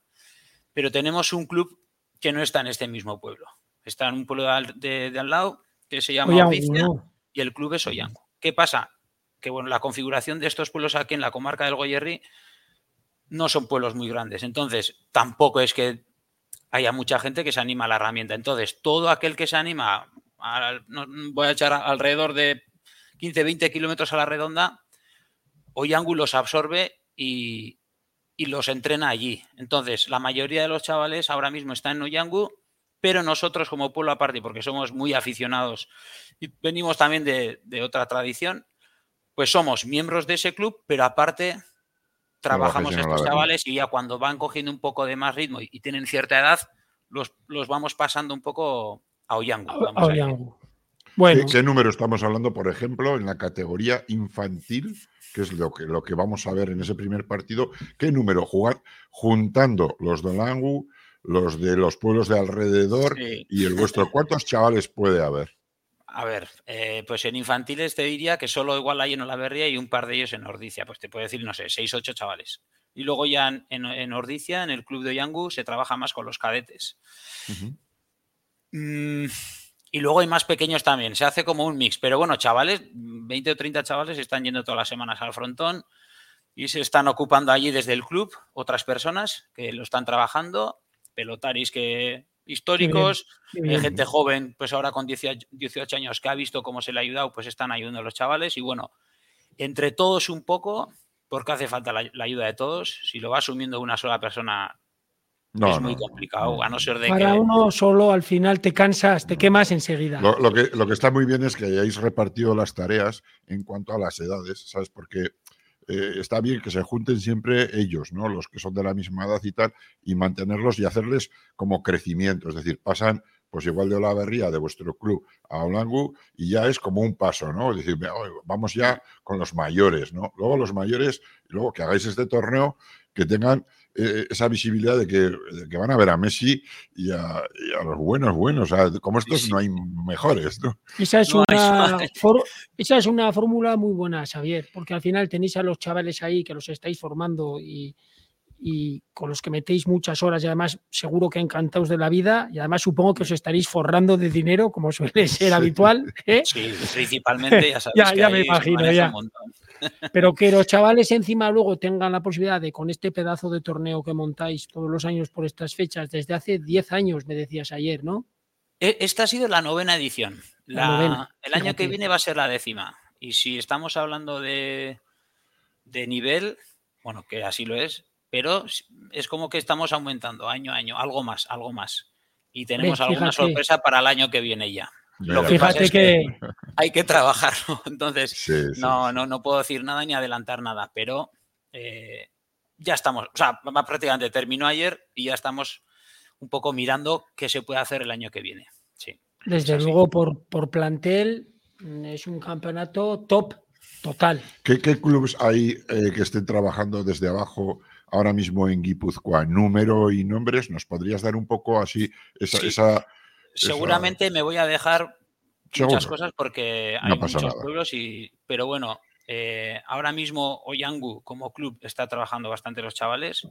pero tenemos un club que no está en este mismo pueblo. Está en un pueblo de, al lado que se llama Oyangu, y el club es Oyangu. ¿Qué pasa? Que bueno, la configuración de estos pueblos aquí en la comarca del Goyerri no son pueblos muy grandes. Entonces, tampoco es que haya mucha gente que se anima a la herramienta. Entonces, todo aquel que se anima, voy a echar alrededor de 15, 20 kilómetros a la redonda, Oyangu los absorbe y, y los entrena allí. Entonces, la mayoría de los chavales ahora mismo están en Oyangu, pero nosotros como pueblo aparte, porque somos muy aficionados y venimos también de, otra tradición, pues somos miembros de ese club, pero aparte trabajamos estos chavales y ya cuando van cogiendo un poco de más ritmo y, tienen cierta edad, los, los, vamos pasando un poco a Oyangu. a Oyangu. Bueno. ¿Qué número estamos hablando, por ejemplo, en la categoría infantil? Que es lo que, lo que vamos a ver en ese primer partido, qué número jugar juntando los de Langu, los de los pueblos de alrededor y el vuestro. ¿Cuántos chavales puede haber? A ver, eh, pues en infantiles te diría que solo igual hay en Olaverría y un par de ellos en Ordicia. Pues te puedo decir, no sé, seis, ocho chavales. Y luego ya en, en, Ordicia, en el club de Yangu, se trabaja más con los cadetes. Y luego hay más pequeños también. Se hace como un mix. Pero bueno, chavales, 20 o 30 chavales están yendo todas las semanas al frontón y se están ocupando allí desde el club otras personas que lo están trabajando, pelotaris que históricos, eh, gente joven, pues ahora con 18, años que ha visto cómo se le ha ayudado, pues están ayudando a los chavales y bueno, entre todos un poco, porque hace falta la, la ayuda de todos, si lo va asumiendo una sola persona es muy complicado, a no ser de Para uno solo al final te cansas, te quemas enseguida. Lo, que, lo que está muy bien es que hayáis repartido las tareas en cuanto a las edades, ¿sabes? Porque eh, está bien que se junten siempre ellos, ¿no? Los que son de la misma edad y tal, y mantenerlos y hacerles como crecimiento. Es decir, pasan pues igual de Olaverría, de vuestro club, a Olangu, y ya es como un paso, ¿no? Es decir, vamos ya con los mayores, ¿no? Luego los mayores, luego que hagáis este torneo, que tengan eh, esa visibilidad de que, van a ver a Messi y a, los buenos, buenos. como estos no hay mejores. Esa, es una esa es una fórmula muy buena, Xavier, porque al final tenéis a los chavales ahí que los estáis formando y, con los que metéis muchas horas y además seguro que encantados de la vida y además supongo que os estaréis forrando de dinero como suele ser habitual. ¿eh? Sí, principalmente ya sabéis ya, me imagino, ya. Pero que los chavales encima luego tengan la posibilidad de, con este pedazo de torneo que montáis todos los años por estas fechas, desde hace 10 años, me decías ayer, ¿no? E, esta ha sido la novena edición. el año que viene va a ser la décima. Y si estamos hablando de, de nivel, bueno, que así lo es, pero es como que estamos aumentando año a año, algo más, algo más. Y tenemos alguna sorpresa para el año que viene ya. Lo que Fíjate que, hay que trabajarlo. Entonces, no, no, no puedo decir nada ni adelantar nada, pero eh, ya estamos, o sea, prácticamente terminó ayer y ya estamos un poco mirando qué se puede hacer el año que viene. Sí. Desde luego, por, por plantel, mm, es un campeonato top, total. ¿Qué, clubes hay eh, que estén trabajando desde abajo ahora mismo en Guipúzcoa? Número y nombres, ¿nos podrías dar un poco así esa Seguramente me voy a dejar muchas cosas porque hay muchos pueblos y. Pero bueno, eh, ahora mismo Oyangu como club está trabajando bastante los chavales.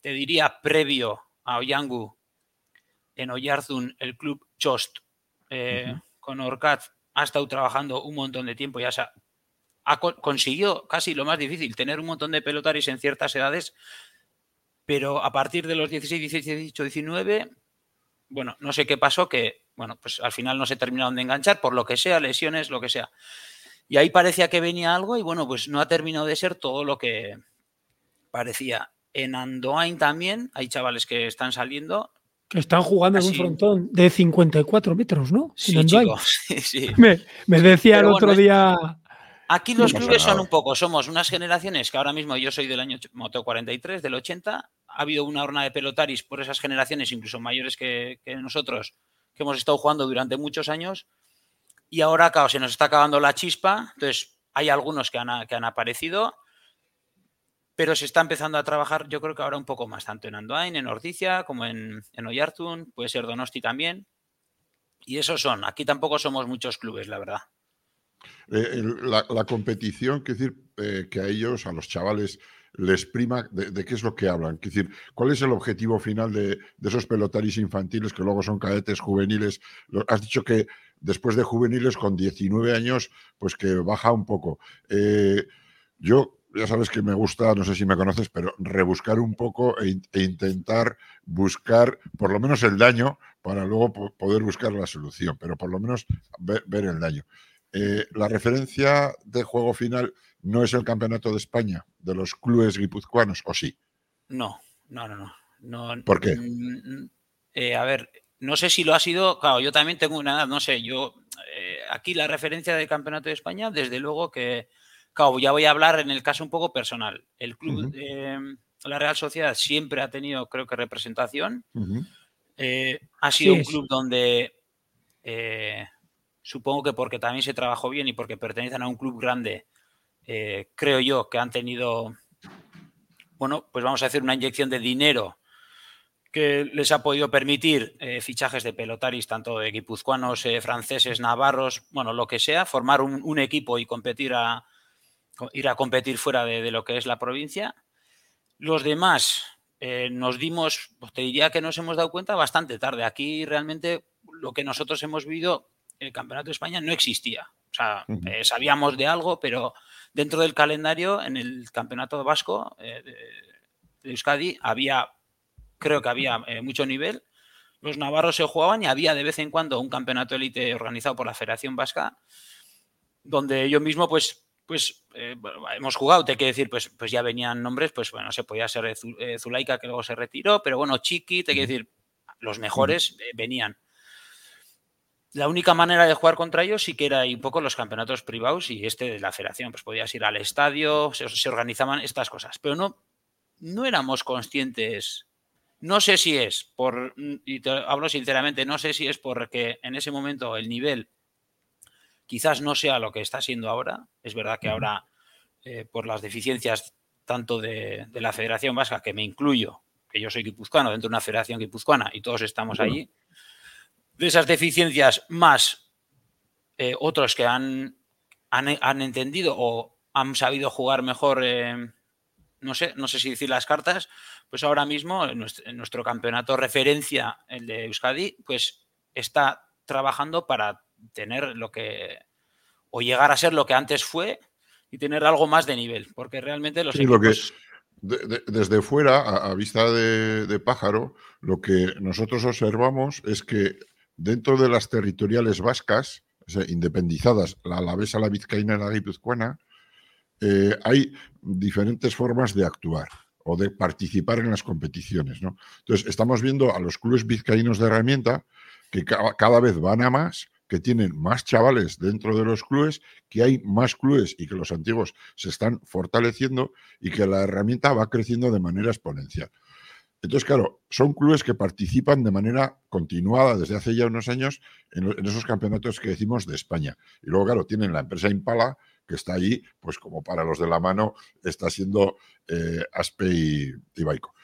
Te diría previo a Oyangu en Oyarzun, el club Chost eh, con Orcat ha estado trabajando un montón de tiempo, ya se ha, consiguió casi lo más difícil, tener un montón de pelotaris en ciertas edades, pero a partir de los 16, 17, 18, 19 bueno, no sé qué pasó, que, bueno, pues al final no se terminaron de enganchar, por lo que sea, lesiones, lo que sea. Y ahí parecía que venía algo y bueno, pues no ha terminado de ser todo lo que parecía. En Andoain también hay chavales que están saliendo. Que están jugando en un frontón de 54 metros, ¿no? Sí, chicos, sí, Me, decía el otro día... Aquí los clubes son un poco, somos unas generaciones que ahora mismo yo soy del año Moto 43, del 80, ha habido una horna de pelotaris por esas generaciones, incluso mayores que, nosotros, que hemos estado jugando durante muchos años. Y ahora, claro, se nos está acabando la chispa. Entonces, hay algunos que han, que han aparecido, pero se está empezando a trabajar, yo creo que ahora un poco más, tanto en Andoain, en Ordicia, como en, en Oyartun, puede ser Donosti también. Y esos son. Aquí tampoco somos muchos clubes, la verdad. Eh, la, competición, quiero decir, eh, que a ellos, a los chavales, les prima de, qué es lo que hablan. Es decir, ¿cuál es el objetivo final de, esos pelotaris infantiles que luego son cadetes juveniles? Has dicho que después de juveniles con 19 años, pues que baja un poco. Eh, yo ya sabes que me gusta, no sé si me conoces, pero rebuscar un poco e, e intentar buscar por lo menos el daño para luego poder buscar la solución, pero por lo menos ver, el daño. Eh, la referencia de juego final no es el campeonato de España de los clubes guipuzcoanos, ¿o sí? No, no, no, no. ¿Por qué? Mm, eh, a ver, no sé si lo ha sido, claro, yo también tengo una edad, no sé, yo eh, aquí la referencia del campeonato de España, desde luego que Claro, ya voy a hablar en el caso un poco personal. El club de la Real Sociedad siempre ha tenido, creo que, representación. Eh, ha sido un club donde, eh, supongo que porque también se trabajó bien y porque pertenecen a un club grande, eh, creo yo que han tenido, bueno, pues vamos a hacer una inyección de dinero que les ha podido permitir fichajes de pelotaris, tanto de guipuzcoanos, franceses, navarros, bueno, lo que sea, formar un equipo y competir a, ir a competir fuera de, lo que es la provincia. Los demás eh, nos dimos, te diría que nos hemos dado cuenta bastante tarde. Aquí realmente lo que nosotros hemos vivido, el Campeonato de España no existía. O sea, eh, sabíamos de algo, pero dentro del calendario, en el Campeonato Vasco eh, de, Euskadi, había, creo que había mucho nivel. Los navarros se jugaban y había de vez en cuando un campeonato élite organizado por la Federación Vasca, donde yo mismo, pues, pues eh, hemos jugado, te quiero decir, pues, pues ya venían nombres, pues bueno, se podía ser eh, Zulaika que luego se retiró, pero bueno, Chiqui, te quiero decir, los mejores eh, venían. La única manera de jugar contra ellos sí que era un poco los campeonatos privados y este de la federación, pues podías ir al estadio, se, organizaban estas cosas, pero no, no éramos conscientes. No sé si es por, y te hablo sinceramente, no sé si es porque en ese momento el nivel Quizás no sea lo que está siendo ahora. Es verdad que ahora, eh, por las deficiencias tanto de, la Federación Vasca, que me incluyo, que yo soy guipuzcoano dentro de una federación guipuzcoana y todos estamos allí, de esas deficiencias más eh, otros que han, han, entendido o han sabido jugar mejor, eh, no, sé, no sé si decir las cartas, pues ahora mismo en nuestro campeonato referencia, el de Euskadi, pues está trabajando para tener lo que, o llegar a ser lo que antes fue y tener algo más de nivel, porque realmente los equipos... desde fuera, a, vista de, pájaro, lo que nosotros observamos es que dentro de las territoriales vascas, independizadas, la alavesa, la vizcaína y la guipuzcoana, eh, hay diferentes formas de actuar o de participar en las competiciones. ¿no? Entonces, estamos viendo a los clubes vizcaínos de herramienta que cada vez van a más que tienen más chavales dentro de los clubes, que hay más clubes y que los antiguos se están fortaleciendo y que la herramienta va creciendo de manera exponencial. Entonces, claro, son clubes que participan de manera continuada desde hace ya unos años en, esos campeonatos que decimos de España. Y luego, claro, tienen la empresa Impala, que está allí, pues como para los de la mano está siendo eh, Aspe y, Baico.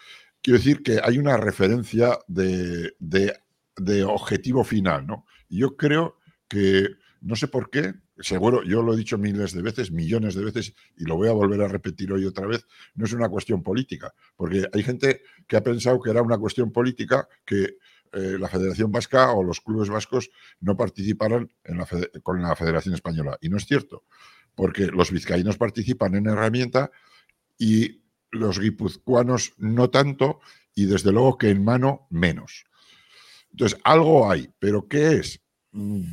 Quiero decir que hay una referencia de, de objetivo final, ¿no? yo creo que, no sé por qué, seguro, yo lo he dicho miles de veces, millones de veces, y lo voy a volver a repetir hoy otra vez, no es una cuestión política, porque hay gente que ha pensado que era una cuestión política que eh, la Federación Vasca o los clubes vascos no participaran en la con la Federación Española. Y no es cierto, porque los vizcaínos participan en herramienta y los guipuzcoanos no tanto, y desde luego que en mano menos. Entonces, algo hay, pero ¿qué es?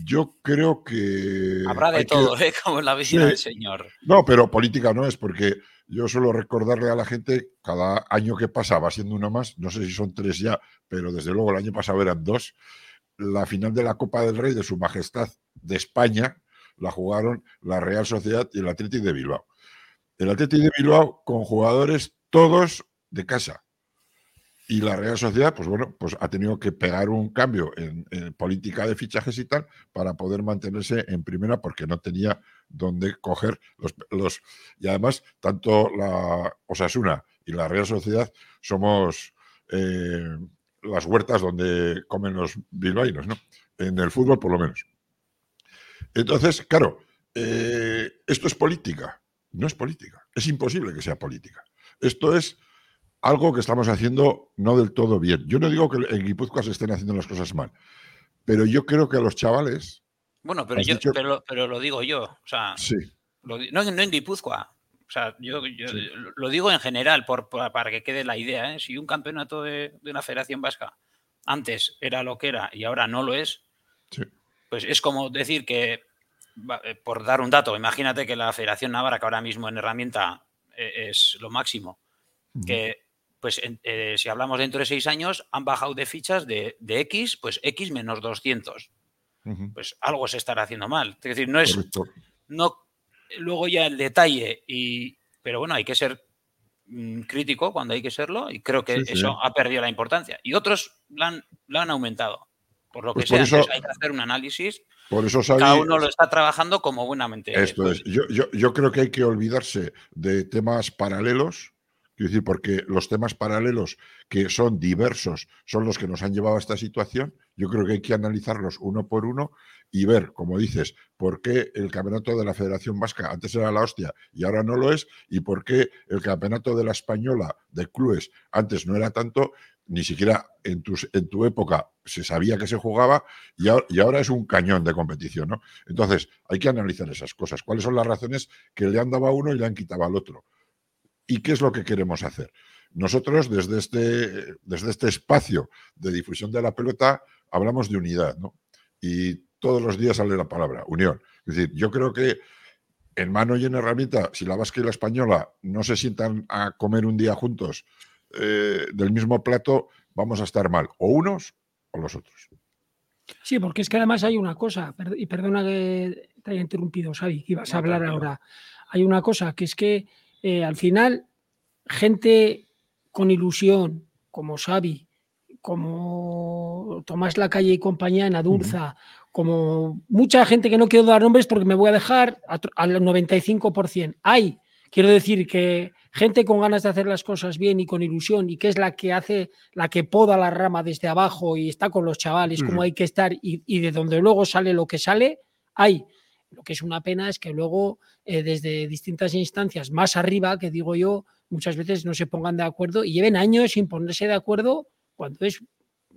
Yo creo que... Habrá de todo, ¿eh? como en la vecina del Señor. No, pero política no es, porque yo suelo recordarle a la gente, cada año que pasa va siendo uno más, no sé si son tres ya, pero desde luego el año pasado eran dos, la final de la Copa del Rey de Su Majestad de España la jugaron la Real Sociedad y el Atlético de Bilbao. El Atlético de Bilbao con jugadores todos de casa Y la Real Sociedad, pues bueno, pues ha tenido que pegar un cambio en, política de fichajes y tal para poder mantenerse en primera porque no tenía dónde coger los, los y además tanto la Osasuna y la Real Sociedad somos eh, las huertas donde comen los bilbaínos, ¿no? En el fútbol por lo menos. Entonces, claro, eh, esto es política. No es política. Es imposible que sea política. Esto es algo que estamos haciendo no del todo bien. Yo no digo que en Guipúzcoa se estén haciendo las cosas mal, pero yo creo que a los chavales. Bueno, pero, yo, pero, lo digo yo. O sea, sí. no, en Guipúzcoa. O sea, yo, lo digo en general por, para que quede la idea. ¿eh? Si un campeonato de, una federación vasca antes era lo que era y ahora no lo es, pues es como decir que, eh, por dar un dato, imagínate que la Federación Navarra, que ahora mismo en herramienta eh, es lo máximo, que pues eh, si hablamos dentro de seis años, han bajado de fichas de, X, pues X menos 200. Pues algo se estará haciendo mal. Es decir, no es. No, luego ya el detalle, y, pero bueno, hay que ser mm, crítico cuando hay que serlo, y creo que eso ha perdido la importancia. Y otros lo han, han aumentado. Por lo que pues sea, hay que hacer un análisis. Por eso Cada uno lo está trabajando como buenamente. Esto es. Yo, yo, yo creo que hay que olvidarse de temas paralelos Quiero decir, porque los temas paralelos que son diversos son los que nos han llevado a esta situación. Yo creo que hay que analizarlos uno por uno y ver, como dices, por qué el campeonato de la Federación Vasca antes era la hostia y ahora no lo es, y por qué el campeonato de la Española de clubes antes no era tanto, ni siquiera en tu, en tu época se sabía que se jugaba y ahora, y ahora, es un cañón de competición. ¿no? Entonces, hay que analizar esas cosas. ¿Cuáles son las razones que le han dado a uno y le han quitado al otro? ¿Y qué es lo que queremos hacer? Nosotros desde este, desde este espacio de difusión de la pelota hablamos de unidad, ¿no? Y todos los días sale la palabra, unión. Es decir, yo creo que en mano y en herramienta, si la vasca y la española no se sientan a comer un día juntos eh, del mismo plato, vamos a estar mal, o unos o los otros. Sí, porque es que además hay una cosa, y perdona que te haya interrumpido, Xavi, que ibas a hablar ahora. Hay una cosa que es que eh, al final, gente con ilusión, como Xavi, como Tomás Lacalle y compañía en Adurza, como mucha gente que no quiero dar nombres porque me voy a dejar al 95%. Hay, quiero decir que gente con ganas de hacer las cosas bien y con ilusión y que es la que hace, la que poda la rama desde abajo y está con los chavales como hay que estar y, y, de donde luego sale lo que sale, hay. Lo que es una pena es que luego eh, desde distintas instancias más arriba, que digo yo, muchas veces no se pongan de acuerdo y lleven años sin ponerse de acuerdo cuando es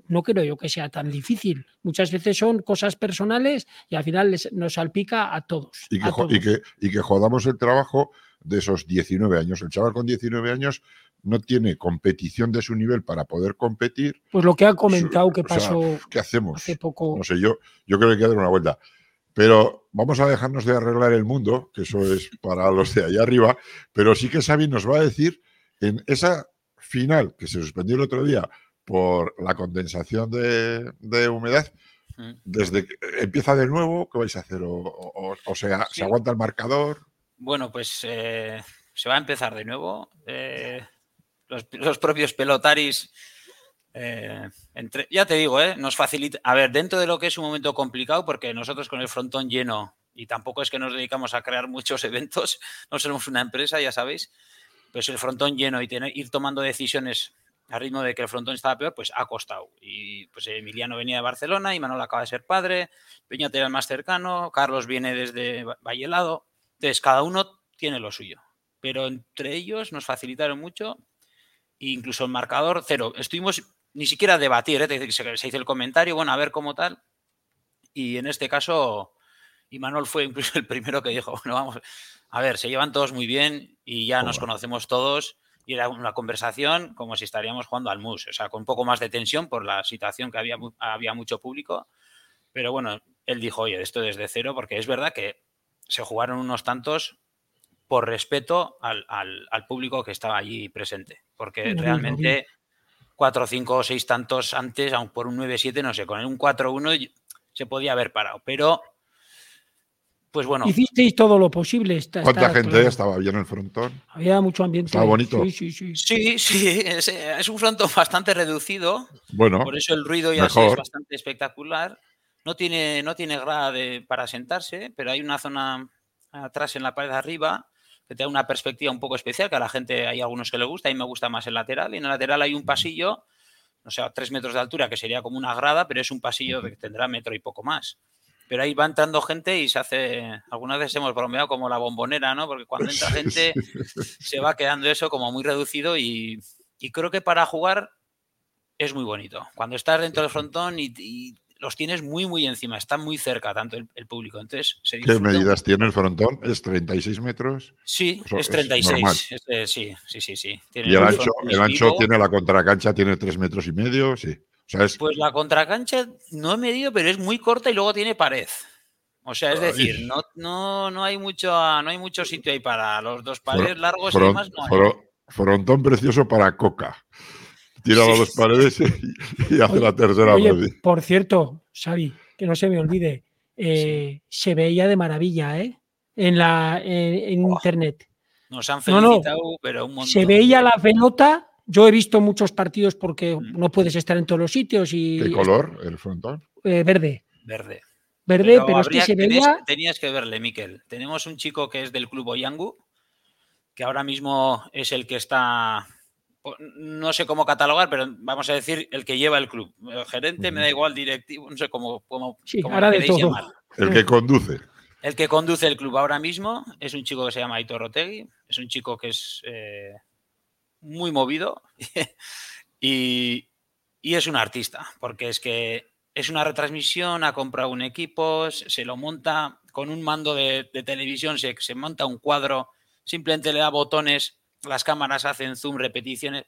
no creo yo que sea tan difícil. Muchas veces son cosas personales y al final les, nos salpica a todos. Y que, Y, que, jodamos el trabajo de esos 19 años. El chaval con 19 años no tiene competición de su nivel para poder competir. Pues lo que ha comentado que pasó ¿qué hacemos? hace poco. No sé, yo, yo creo que hay que dar una vuelta. Pero vamos a dejarnos de arreglar el mundo, que eso es para los de allá arriba, pero sí que Xavi nos va a decir en esa final que se suspendió el otro día por la condensación de, humedad, mm. desde que empieza de nuevo, ¿qué vais a hacer? ¿O, sea, se aguanta el marcador? Bueno, pues eh, se va a empezar de nuevo. Eh, los, los, propios pelotaris eh, ya te digo, eh, nos facilita. A ver, dentro de lo que es un momento complicado, porque nosotros con el frontón lleno, y tampoco es que nos dedicamos a crear muchos eventos, no somos una empresa, ya sabéis, pues el frontón lleno y tener, ir tomando decisiones a ritmo de que el frontón estaba peor, pues ha costado. Y pues Emiliano venía de Barcelona, y Manuel acaba de ser padre, Peña era el más cercano, Carlos viene desde Vallelado. Entonces, cada uno tiene lo suyo. Pero entre ellos nos facilitaron mucho, incluso el marcador cero. Estuvimos ni siquiera debatir, ¿eh? se, hizo el comentario, bueno, a ver cómo tal. Y en este caso, Imanol fue incluso el primero que dijo, bueno, vamos, a ver, se llevan todos muy bien y ya nos conocemos todos. Y era una conversación como si estaríamos jugando al MUS, o sea, con un poco más de tensión por la situación que había, había mucho público. Pero bueno, él dijo, oye, esto desde cero, porque es verdad que se jugaron unos tantos por respeto al, público que estaba allí presente, porque realmente cuatro, cinco o seis tantos antes, aun por un 9-7, no sé, con un 4-1 se podía haber parado. Pero pues bueno. Hicisteis todo lo posible. ¿Cuánta gente estaba bien el frontón? Había mucho ambiente. Estaba bonito. Sí, sí, sí. Sí, sí. Es, un frontón bastante reducido. Bueno. Por eso el ruido ya es bastante espectacular. No tiene, no tiene grada para sentarse, pero hay una zona atrás en la pared de arriba que te da una perspectiva un poco especial, que a la gente hay algunos que le gusta, y me gusta más el lateral. Y en el lateral hay un pasillo, no sé, a tres metros de altura, que sería como una grada, pero es un pasillo que tendrá metro y poco más. Pero ahí va entrando gente y se hace, algunas veces hemos bromeado como la bombonera, ¿no? Porque cuando entra gente se va quedando eso como muy reducido y, creo que para jugar es muy bonito. Cuando estás dentro del frontón y los tienes muy, muy encima, están muy cerca tanto el, público. Entonces, ¿Qué medidas tiene el frontón? ¿Es 36 metros? Sí, es 36. sí, sí, sí, sí. y el ancho, el ancho tiene la contracancha, tiene 3 metros y medio, sí. Pues la contracancha no he medido, pero es muy corta y luego tiene pared. O sea, es decir, no, no, no, hay mucho, no hay mucho sitio ahí para los dos paredes largos y demás. No Frontón precioso para coca tira las dos paredes y, hace la tercera oye, Por cierto, Xavi, que no se me olvide, eh, se veía de maravilla, ¿eh? En, la, en, internet. Nos han felicitado, pero un montón. Se veía la pelota. Yo he visto muchos partidos porque mm. no puedes estar en todos los sitios. Y ¿Qué color el frontón? Eh, verde. Verde. Verde, pero, es que se veía. Tenías que verle, Miquel. Tenemos un chico que es del club Oyangu, que ahora mismo es el que está no sé cómo catalogar, pero vamos a decir el que lleva el club. El gerente, me da igual, directivo, no sé cómo, cómo, sí, ahora de todo. El que conduce. El que conduce el club ahora mismo es un chico que se llama Aitor Otegui, es un chico que es eh, muy movido y, es un artista, porque es que es una retransmisión, ha comprado un equipo, se lo monta con un mando de, televisión, se, se monta un cuadro, simplemente le da botones las cámaras hacen zoom, repeticiones.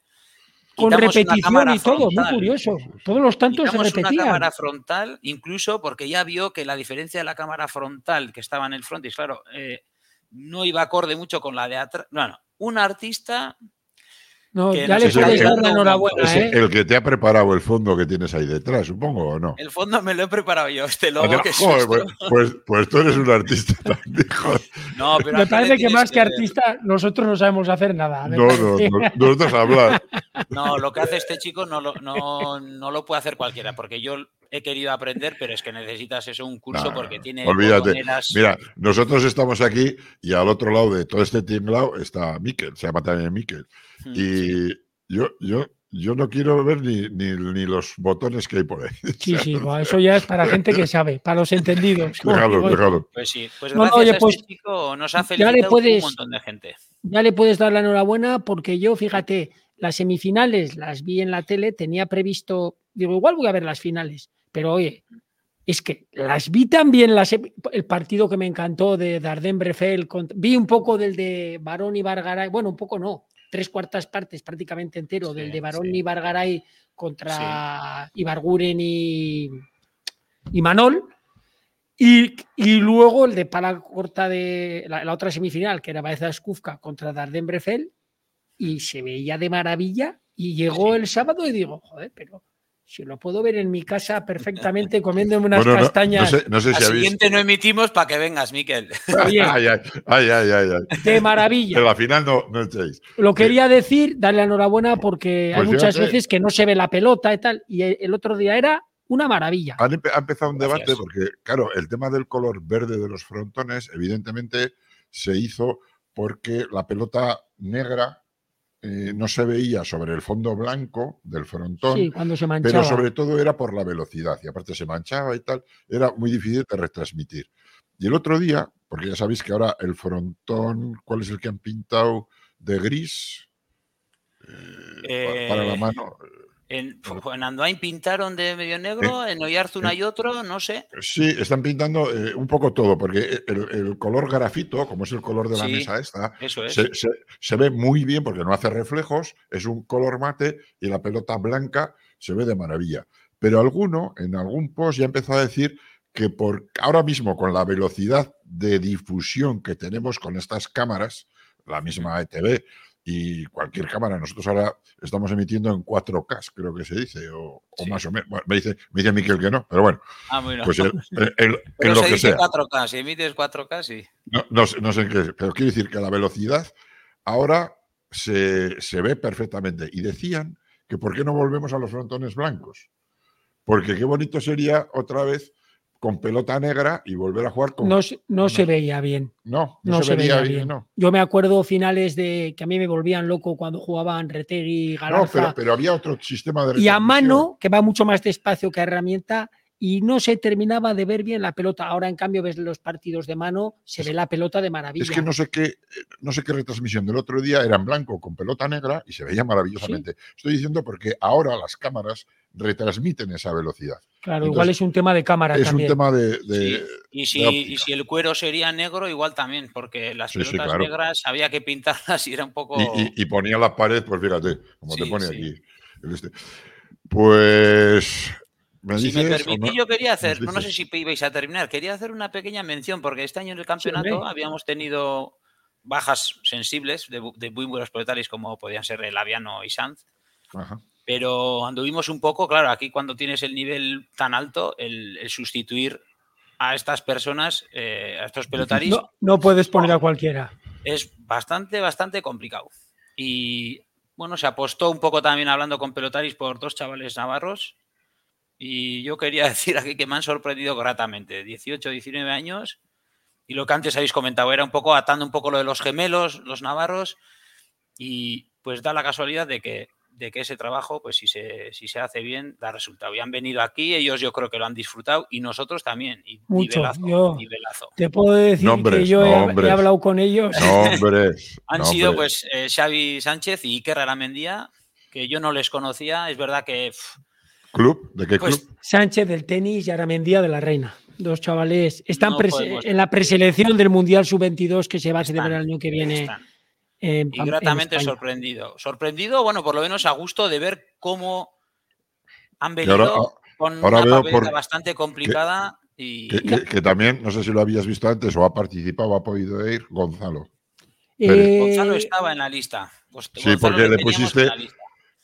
Con repetición y todo, muy curioso. Todos los tantos se repetían. una cámara frontal, incluso porque ya vio que la diferencia de la cámara frontal que estaba en el frontis, claro, eh, no iba acorde mucho con la de atrás. Bueno, un artista no, ya le puedes dar la enhorabuena. Es ¿eh? el que te ha preparado el fondo que tienes ahí detrás, supongo, ¿o no? El fondo me lo he preparado yo, este logo que joder, pues, pues, pues, tú eres un artista también, No, pero me parece que más que artista, nosotros no sabemos hacer nada. No, no, no, nosotros hablar. No, lo que hace este chico no lo, no, no lo puede hacer cualquiera, porque yo he querido aprender, pero es que necesitas eso, un curso, porque tiene. Olvídate. Mira, nosotros estamos aquí y al otro lado de todo este tinglao está Miquel, se llama también Miquel. Mm, y yo, yo, yo no quiero ver ni, ni, los botones que hay por ahí. Sí, sí, eso ya es para gente que sabe, para los entendidos. Déjalo, déjalo. Pues sí, pues gracias a pues, este chico nos ha felicitado un montón de gente. Ya le puedes dar la enhorabuena porque yo, fíjate, las semifinales las vi en la tele, tenía previsto, digo, igual voy a ver las finales, pero oye, es que las vi también las, el partido que me encantó de Dardenne Brefel, vi un poco del de Barón y Bargaray, bueno, un poco no, tres cuartas partes prácticamente entero del de Barón y Bargaray contra Ibarguren y, y Manol. Y, luego el de pala corta de la, otra semifinal, que era Baeza Skufka contra Dardenne Brefel, y se veía de maravilla. Y llegó el sábado y digo, joder, pero si lo puedo ver en mi casa perfectamente comiéndome unas castañas. No, sé, si Al siguiente no emitimos para que vengas, Miquel. ay, ay, ay, ay, De maravilla. Pero al final no, no echéis. Lo quería decir, darle enhorabuena porque hay pues muchas veces que no se ve la pelota y tal. Y el otro día era una maravilla. Ha empezado un debate porque, claro, el tema del color verde de los frontones, evidentemente, se hizo porque la pelota negra eh, no se veía sobre el fondo blanco del frontón, cuando se pero sobre todo era por la velocidad y aparte se manchaba y tal, era muy difícil de retransmitir. Y el otro día, porque ya sabéis que ahora el frontón, ¿cuál es el que han pintado de gris? Eh, para la eh, mano. En, Andoain pintaron de medio negro, en Oyarzun hay otro, no sé. Sí, están pintando eh, un poco todo, porque el, color grafito, como es el color de la mesa esta, se, ve muy bien porque no hace reflejos, es un color mate y la pelota blanca se ve de maravilla. Pero alguno, en algún post, ya empezó a decir que por ahora mismo con la velocidad de difusión que tenemos con estas cámaras, la misma ETV, y cualquier cámara. Nosotros ahora estamos emitiendo en 4K, creo que se dice, o, más o menos. me dice, me dice Miquel que no, pero bueno. Ah, bueno. Pues el, pero lo se que dice 4K, si emites 4K, sí. No, no, no, sé en qué, pero quiere decir que la velocidad ahora se, se ve perfectamente. Y decían que por qué no volvemos a los frontones blancos. Porque qué bonito sería otra vez con pelota negra y volver a jugar con. No, no, se veía bien. No, no, se, veía, bien. Yo me acuerdo finales de que a mí me volvían loco cuando jugaban Retegui, Galarza. No, pero, había otro sistema de. Y a mano, que va mucho más despacio que herramienta, y no se terminaba de ver bien la pelota. Ahora, en cambio, ves los partidos de mano, se ve la pelota de maravilla. Es que no sé qué, no sé qué retransmisión del otro día era en blanco con pelota negra y se veía maravillosamente. Estoy diciendo porque ahora las cámaras retransmiten esa velocidad. Claro, igual es un tema de cámara es un tema de. Y, si, si, el cuero sería negro, igual tammen porque las pelotas negras había que pintarlas y era un poco. Y, ponía la pared, pues fíjate, como te pone aquí. Este. Pues si me permitís, yo quería hacer, no, sé si ibais a terminar, quería hacer una pequeña mención, porque este año en el campeonato habíamos tenido bajas sensibles de, muy buenos proletarios como podían ser el Aviano y Sanz. Pero anduvimos un poco, claro, aquí cuando tienes el nivel tan alto, el, sustituir a estas personas, eh, a estos pelotaris. No, puedes poner a cualquiera. Es bastante, bastante complicado. Y bueno, se apostó un poco también hablando con pelotaris por dos chavales navarros, y yo quería decir aquí que me han sorprendido gratamente. 18, 19 años. Y lo que antes habéis comentado era un poco atando un poco lo de los gemelos, los navarros. Y pues da la casualidad de que, de que ese trabajo, pues si se, si se hace bien, da resultado. Y han venido aquí, ellos yo creo que lo han disfrutado y nosotros también. Y Mucho. Yo te puedo decir que yo he, hablado con ellos. han sido pues eh, Xavi Sánchez y Iker Aramendía, que yo no les conocía. Es verdad que... ¿Club? ¿De qué pues, club? Sánchez del tenis y Aramendía de la Reina. Dos chavales. Están en la preselección del Mundial Sub-22 que se va a celebrar el año que viene. Y gratamente sorprendido. Sorprendido, bueno, por lo menos a gusto de ver cómo han venido con una papeleta bastante complicada. y... Que, también, no sé si lo habías visto antes o ha participado o ha podido ir, Gonzalo. Eh, Gonzalo estaba en la lista. sí, porque le pusiste,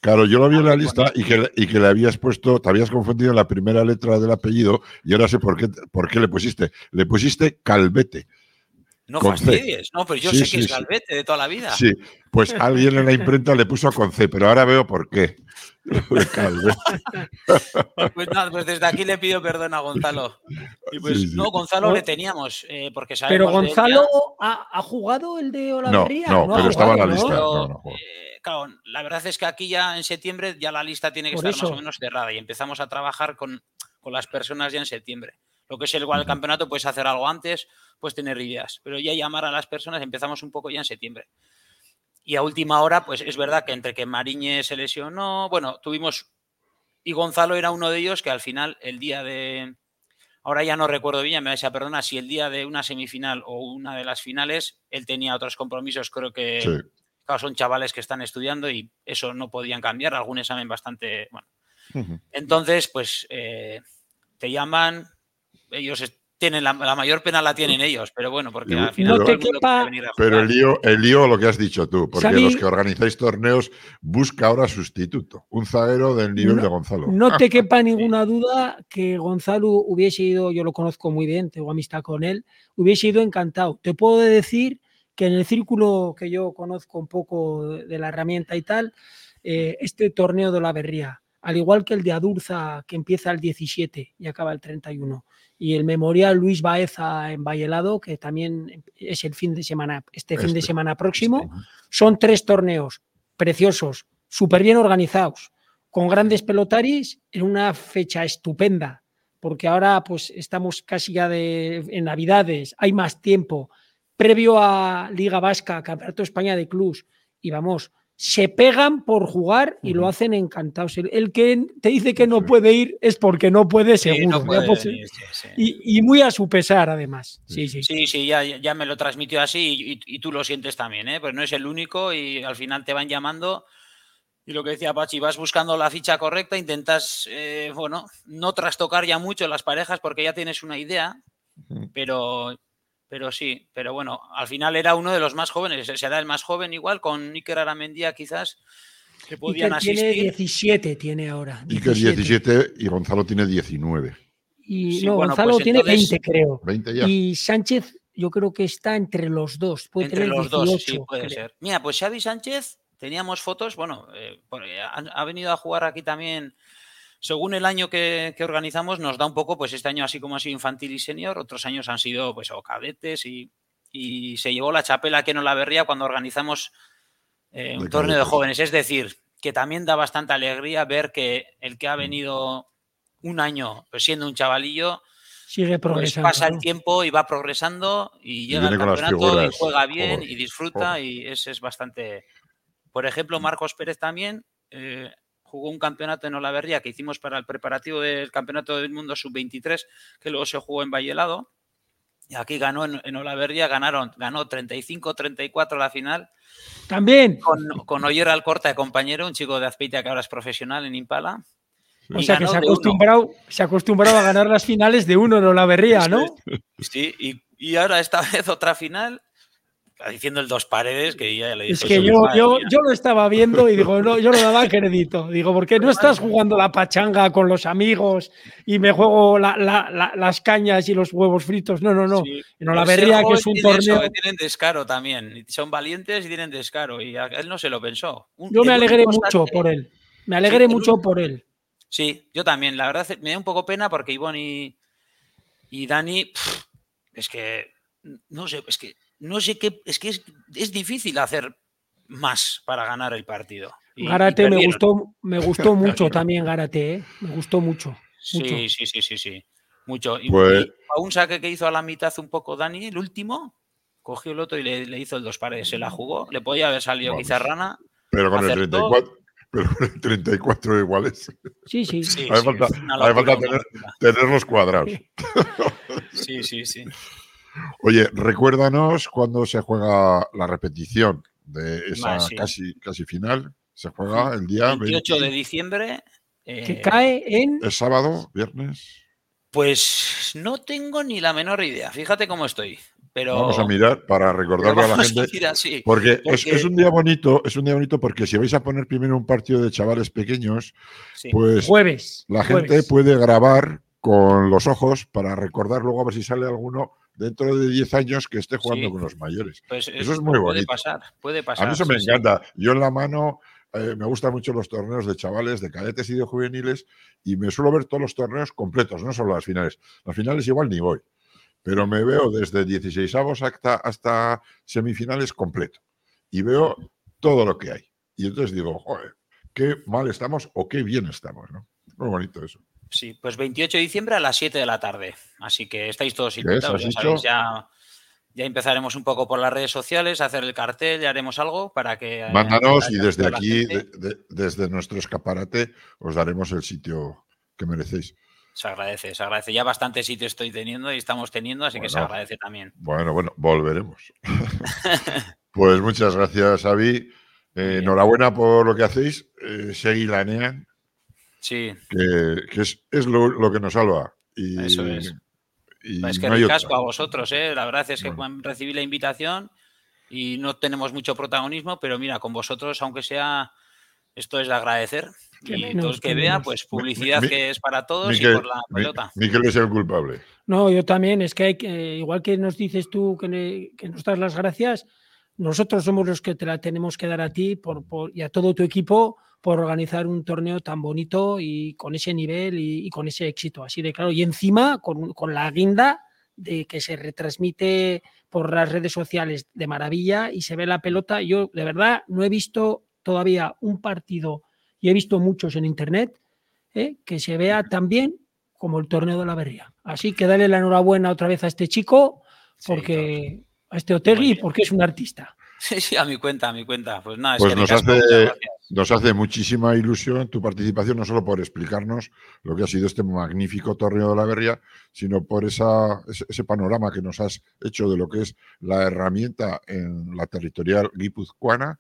Claro, yo lo vi en la lista y que, y que le habías puesto, te habías confundido la primera letra del apellido y ahora sé por qué, por qué le pusiste. Le pusiste Calvete. No fastidies, no, pero yo sé que es Calvete de toda la vida. Sí, pues alguien en la imprenta le puso con C, pero ahora veo por qué. pues nada, pues desde aquí le pido perdón a Gonzalo. Y pues no, Gonzalo le teníamos, eh, porque Pero Gonzalo ha, jugado el de Olavarría. No, no, pero estaba en la lista. Eh, claro, la verdad es que aquí ya en septiembre ya la lista tiene que estar más o menos cerrada y empezamos a trabajar con, las personas ya en septiembre. Lo que es el el campeonato, puedes hacer algo antes, puedes tener ideas, pero ya llamar a las personas empezamos un poco ya en septiembre. Y a última hora, pues es verdad que entre que Mariñe se lesionó, bueno, tuvimos, y Gonzalo era uno de ellos que al final, el día de, ahora ya no recuerdo bien, me vais a perdonar, si el día de una semifinal o una de las finales, él tenía otros compromisos, creo que son chavales que están estudiando y eso no podían cambiar, algún examen bastante, bueno. Entonces, pues eh, te llaman, ellos tienen la, mayor pena la tienen ellos, pero bueno, porque al final no te quepa, Pero el lío, el lío, lo que has dicho tú, porque los que organizáis torneos busca ahora sustituto, un zaguero del nivel de Gonzalo. No te quepa ninguna duda que Gonzalo hubiese ido, yo lo conozco muy bien, tengo amistad con él, hubiese ido encantado. Te puedo decir que en el círculo que yo conozco un poco de la herramienta y tal, eh, este torneo de la Berría, al igual que el de Adurza, que empieza el 17 y acaba el 31, y el memorial Luis Baeza en Vallelado, que también es el fin de semana, este, fin de este, semana próximo, este, son tres torneos preciosos, súper bien organizados, con grandes pelotaris en una fecha estupenda, porque ahora pues estamos casi ya de, en Navidades, hay más tiempo, previo a Liga Vasca, Campeonato de España de Clubs, y vamos, se pegan por jugar y lo hacen encantados. El, que te dice que no puede ir es porque no puede, seguro. y, muy a su pesar, además. Sí, sí. Sí, sí, ya, me lo transmitió así y, tú lo sientes también, ¿eh? Pues no es el único y al final te van llamando. Y lo que decía Pachi, vas buscando la ficha correcta, intentas, eh, bueno, no trastocar ya mucho las parejas porque ya tienes una idea, pero pero sí, pero bueno, al final era uno de los más jóvenes, será el más joven igual, con Iker Aramendía quizás, que podían asistir. Tiene 17, tiene ahora. 17. Iker 17 y Gonzalo tiene 19. Y no, Gonzalo pues tiene 20, creo. 20 ya. Y Sánchez, yo creo que está entre los dos. Puede entre los dos, sí, puede ser. Mira, pues Xavi Sánchez, teníamos fotos, bueno, eh, ha, venido a jugar aquí también según el año que, organizamos, nos da un poco, pues este año así como ha sido infantil y senior, otros años han sido pues o cadetes y, se llevó la chapela que no la berría cuando organizamos eh, un torneo de jóvenes. Es decir, que también da bastante alegría ver que el que ha mm. venido un año pues, siendo un chavalillo, sigue pues, progresando. pasa el tiempo y va progresando y llega al campeonato y juega bien y disfruta y ese es bastante. Por ejemplo, Marcos Pérez también eh, jugó un campeonato en Olaverría que hicimos para el preparativo del Campeonato del Mundo Sub-23, que luego se jugó en Vallelado. Y aquí ganó en, Olaverría, ganaron, ganó 35-34 la final. También. Con, con Oyer Alcorta de compañero, un chico de Azpeitia que ahora es profesional en Impala. O sea que se ha, acostumbrado, se ha acostumbrado a ganar las finales de uno en Olaverría, ¿no? Sí, y, y ahora esta vez otra final diciendo el dos paredes que ya le dije. Es que yo, yo, yo, lo estaba viendo y digo, no, yo no daba crédito. Digo, ¿por qué no estás jugando la pachanga con los amigos y me juego las cañas y los huevos fritos? No, no, no. No la vería que es un torneo. que tienen descaro también. Son valientes y tienen descaro. Y él no se lo pensó. yo me alegré mucho por él. Me alegré mucho por él. Sí, yo también. La verdad me da un poco pena porque Ivonne y, y Dani, es que, no sé, es que no sé qué, es que es, difícil hacer más para ganar el partido. Garate me gustó, me gustó mucho también Garate, ¿eh? me gustó mucho, Sí, sí, sí, sí, sí. Mucho. Y, pues a un saque que hizo a la mitad un poco Dani, el último, cogió el otro y le, hizo el dos pares, se la jugó, le podía haber salido quizá rana. Pero con el 34, pero con 34 iguales. Sí, sí. sí hay falta, tener, tener, cuadrados. Sí, sí, sí. Oye, recuérdanos cuándo se juega la repetición de esa casi, casi final. Se juega el día 28 de diciembre. que eh, cae en. ¿Es sábado? ¿Viernes? Pues no tengo ni la menor idea. Fíjate cómo estoy. Pero... Vamos a mirar para recordarlo a la gente. porque, Es, un día bonito, es un día bonito porque si vais a poner primero un partido de chavales pequeños, pues jueves, la gente puede grabar con los ojos para recordar luego a ver si sale alguno dentro de 10 años que esté jugando con los mayores. Pues eso, es muy bonito. Puede pasar, puede pasar. A mí eso me encanta. Yo en la mano eh, me gustan mucho los torneos de chavales, de cadetes y de juveniles y me suelo ver todos los torneos completos, no solo las finales. Las finales igual ni voy, pero me veo desde 16 avos hasta, hasta semifinales completo y veo todo lo que hay. Y entonces digo, joder, qué mal estamos o qué bien estamos, ¿no? Muy bonito eso. Sí, pues 28 de diciembre a las 7 de la tarde. Así que estáis todos invitados. Ya, ya, empezaremos un poco por las redes sociales, a hacer el cartel, ya haremos algo para que. Eh, Mándanos y desde aquí, desde nuestro escaparate, os daremos el sitio que merecéis. Se agradece, se agradece. Ya bastante sitio estoy teniendo y estamos teniendo, así que se agradece también. Bueno, bueno, volveremos. pues muchas gracias, Avi. Eh, enhorabuena por lo que hacéis. Eh, seguí la NEA Sí. Que, es, lo, que nos salva. Y, Eso es. es que no casco a vosotros, ¿eh? La verdad es que recibí la invitación y no tenemos mucho protagonismo, pero mira, con vosotros, aunque sea, esto es de agradecer. y todo el que vea, pues publicidad que es para todos y por la pelota. Es el culpable. No, yo también, es que hay que, igual que nos dices tú que, nos das las gracias, nosotros somos los que te la tenemos que dar a ti por, y a todo tu equipo por organizar un torneo tan bonito y con ese nivel y, con ese éxito, así de claro. Y encima con, la guinda de que se retransmite por las redes sociales de maravilla y se ve la pelota. Yo de verdad no he visto todavía un partido y he visto muchos en internet ¿eh? que se vea tan bien como el torneo de la Berría. Así que dale la enhorabuena otra vez a este chico, porque a este Otegui, porque es un artista. Sí, sí, a mi cuenta, a mi cuenta. Pues nada, pues nos, hace, nos hace muchísima ilusión tu participación, no solo por explicarnos lo que ha sido este magnífico torneo de la Berria, sino por esa, ese, panorama que nos has hecho de lo que es la herramienta en la territorial guipuzcoana,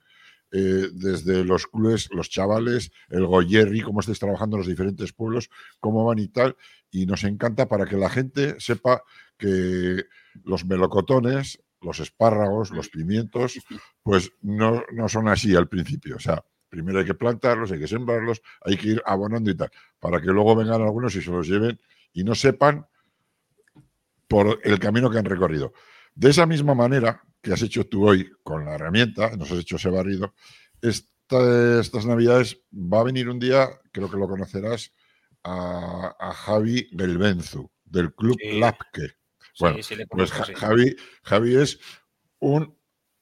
eh, desde los clubes, los chavales, el Goyerri, cómo estáis trabajando en los diferentes pueblos, cómo van y tal. Y nos encanta para que la gente sepa que los melocotones, los espárragos, los pimientos, pues no, no son así al principio. O sea, primero hay que plantarlos, hay que sembrarlos, hay que ir abonando y tal, para que luego vengan algunos y se los lleven y no sepan por el camino que han recorrido. De esa misma manera que has hecho tú hoy con la herramienta, nos has hecho ese barrido, estas navidades va a venir un día, creo que lo conocerás, a, Javi Belbenzu, del Club Lapke. Bueno, pues Javi, Javi es un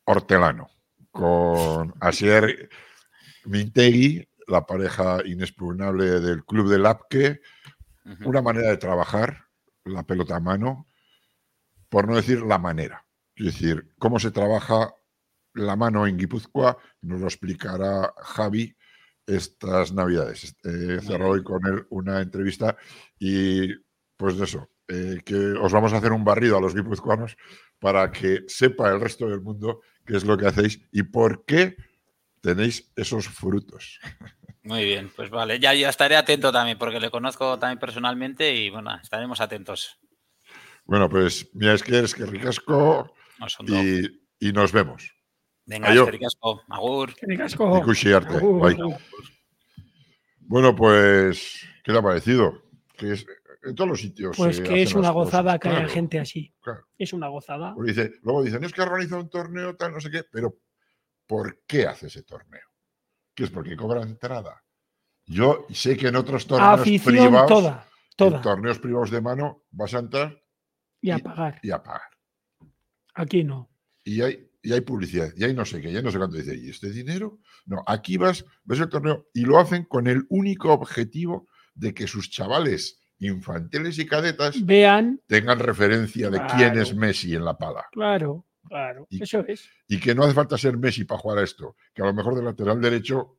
hortelano con Asier Mintegui, la pareja inexpugnable del Club de Lapke, una manera de trabajar la pelota a mano, por no decir la manera. Es decir, cómo se trabaja la mano en Guipúzcoa, nos lo explicará Javi estas navidades. He cerrado hoy con él una entrevista y pues de eso, eh, que os vamos a hacer un barrido a los guipuzcoanos para que sepa el resto del mundo qué es lo que hacéis y por qué tenéis esos frutos. Muy bien, pues vale, ya, ya estaré atento también porque le conozco también personalmente y bueno, estaremos atentos. Bueno, pues mira, es que eres que ricasco y, y, nos vemos. Venga, es que ricasco. Agur. Que ricasco. Bueno, pues, ¿qué te ha parecido? Que es, en todos los sitios. Pues que es una gozada que haya gente así. Es una gozada. Dice, luego dicen, es que ha organizado un torneo, tal, no sé qué, pero ¿por qué hace ese torneo? ¿Qué es porque cobra entrada? Yo sé que en otros torneos privados, toda, toda. En torneos privados de mano, vas a entrar y a pagar. Y a pagar. Aquí no. Y hay, y hay publicidad, y hay no sé qué, ya no sé cuánto dice, ¿y este dinero? No, aquí vas, ves el torneo y lo hacen con el único objetivo de que sus chavales infantiles y cadetas vean tengan referencia de quién es Messi en la pala. Claro, claro, eso es. Y que no hace falta ser Messi para jugar a esto, que a lo mejor de lateral derecho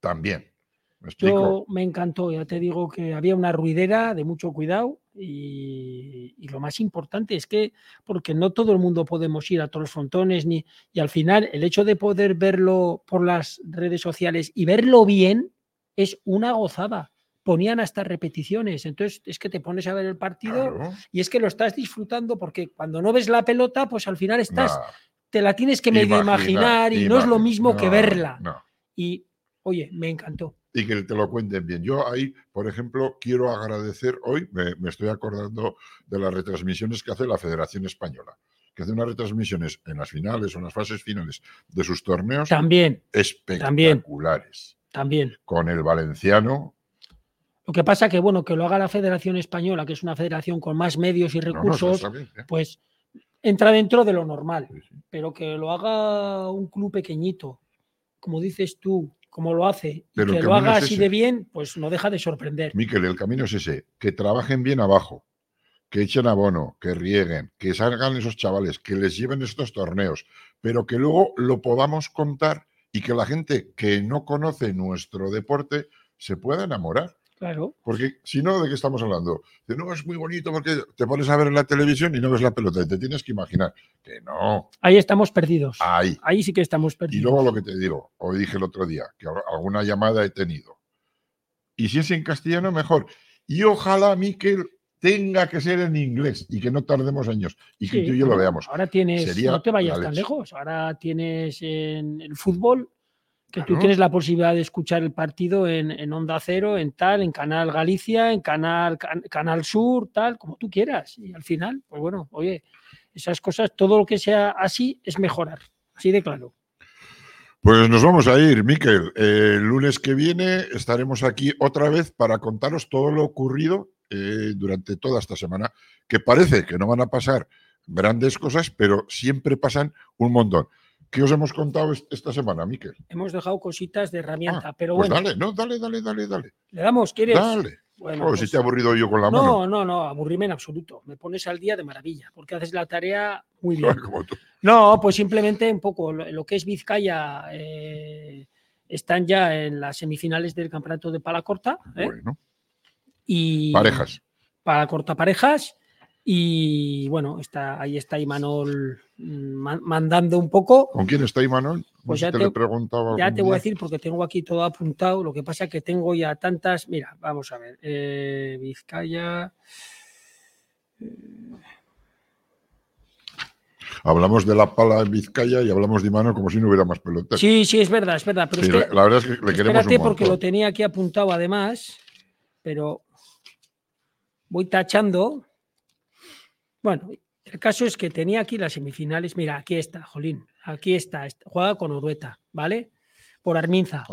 también. ¿Me Yo me encantó, ya te digo que había una ruidera de mucho cuidado y, lo más importante es que, porque no todo el mundo podemos ir a todos los frontones, ni, y al final el hecho de poder verlo por las redes sociales y verlo bien es una gozada ponían hasta repeticiones. Entonces es que te pones a ver el partido y es que lo estás disfrutando porque cuando no ves la pelota, pues al final estás, te la tienes que medio imaginar y no es lo mismo que verla. Y oye, me encantó. Y que te lo cuenten bien. Yo ahí, por ejemplo, quiero agradecer hoy, me, me estoy acordando de las retransmisiones que hace la Federación Española que hace unas retransmisiones en las finales o en las fases finales de sus torneos también espectaculares. También. Con el valenciano, lo que pasa que, bueno, que lo haga la Federación Española, que es una federación con más medios y recursos, ¿eh? pues entra dentro de lo normal. Pero que lo haga un club pequeñito, como dices tú, como lo hace, y que lo haga así de bien, pues no deja de sorprender. Miquel, el camino es ese, que trabajen bien abajo, que echen abono, que rieguen, que salgan esos chavales, que les lleven estos torneos, pero que luego lo podamos contar y que la gente que no conoce nuestro deporte se pueda enamorar. Claro. Porque si no, ¿de qué estamos hablando? De no, es muy bonito porque te pones a ver en la televisión y no ves la pelota y te tienes que imaginar que no. Ahí estamos perdidos. Ahí. Ahí sí que estamos perdidos. Y luego lo que te digo, hoy dije el otro día, que alguna llamada he tenido. Y si es en castellano, mejor. Y ojalá, Miquel, tenga que ser en inglés y que no tardemos años y que tú y yo lo veamos. Ahora tienes, no te vayas tan lejos, ahora tienes en el fútbol que tú tienes la posibilidad de escuchar el partido en, Onda Cero, en tal, en Canal Galicia, en Canal, Canal Sur, tal, como tú quieras. Y al final, pues bueno, oye, esas cosas, todo lo que sea así es mejorar, así de claro. Pues nos vamos a ir, Miquel. el lunes que viene estaremos aquí otra vez para contaros todo lo ocurrido eh, durante toda esta semana, que parece que no van a pasar grandes cosas, pero siempre pasan un montón. ¿Qué os hemos contado esta semana, Miquel? Hemos dejado cositas de herramienta, ah, pero pues bueno. Dale, no, dale, dale, dale, dale. ¿Le damos? ¿Quieres? Dale. Bueno, si pues te he aburrido yo con la mano. No, no, no, aburrime en absoluto. Me pones al día de maravilla, porque haces la tarea muy bien. No, pues simplemente un poco lo que es Vizcaya. Eh, están ya en las semifinales del campeonato de pala corta. ¿eh? Bueno. Y parejas. Para corta parejas. Y bueno, está, ahí está Imanol mm, mandando un poco. ¿Con quién está Imanol? Pues ya, te, le preguntaba ya te voy a decir porque tengo aquí todo apuntado. Lo que pasa es que tengo ya tantas. Mira, vamos a ver. Eh, Vizcaya. Eh, hablamos de la pala en Vizcaya y hablamos de mano como si no hubiera más pelotas. Sí, sí, es verdad, es verdad. Pero la, verdad es que le queremos un porque lo tenía aquí apuntado además, pero voy tachando. Bueno, el caso es que tenía aquí las semifinales. Mira, aquí está, Jolín. Aquí está. Juega con Orueta, ¿vale? Por Arminza.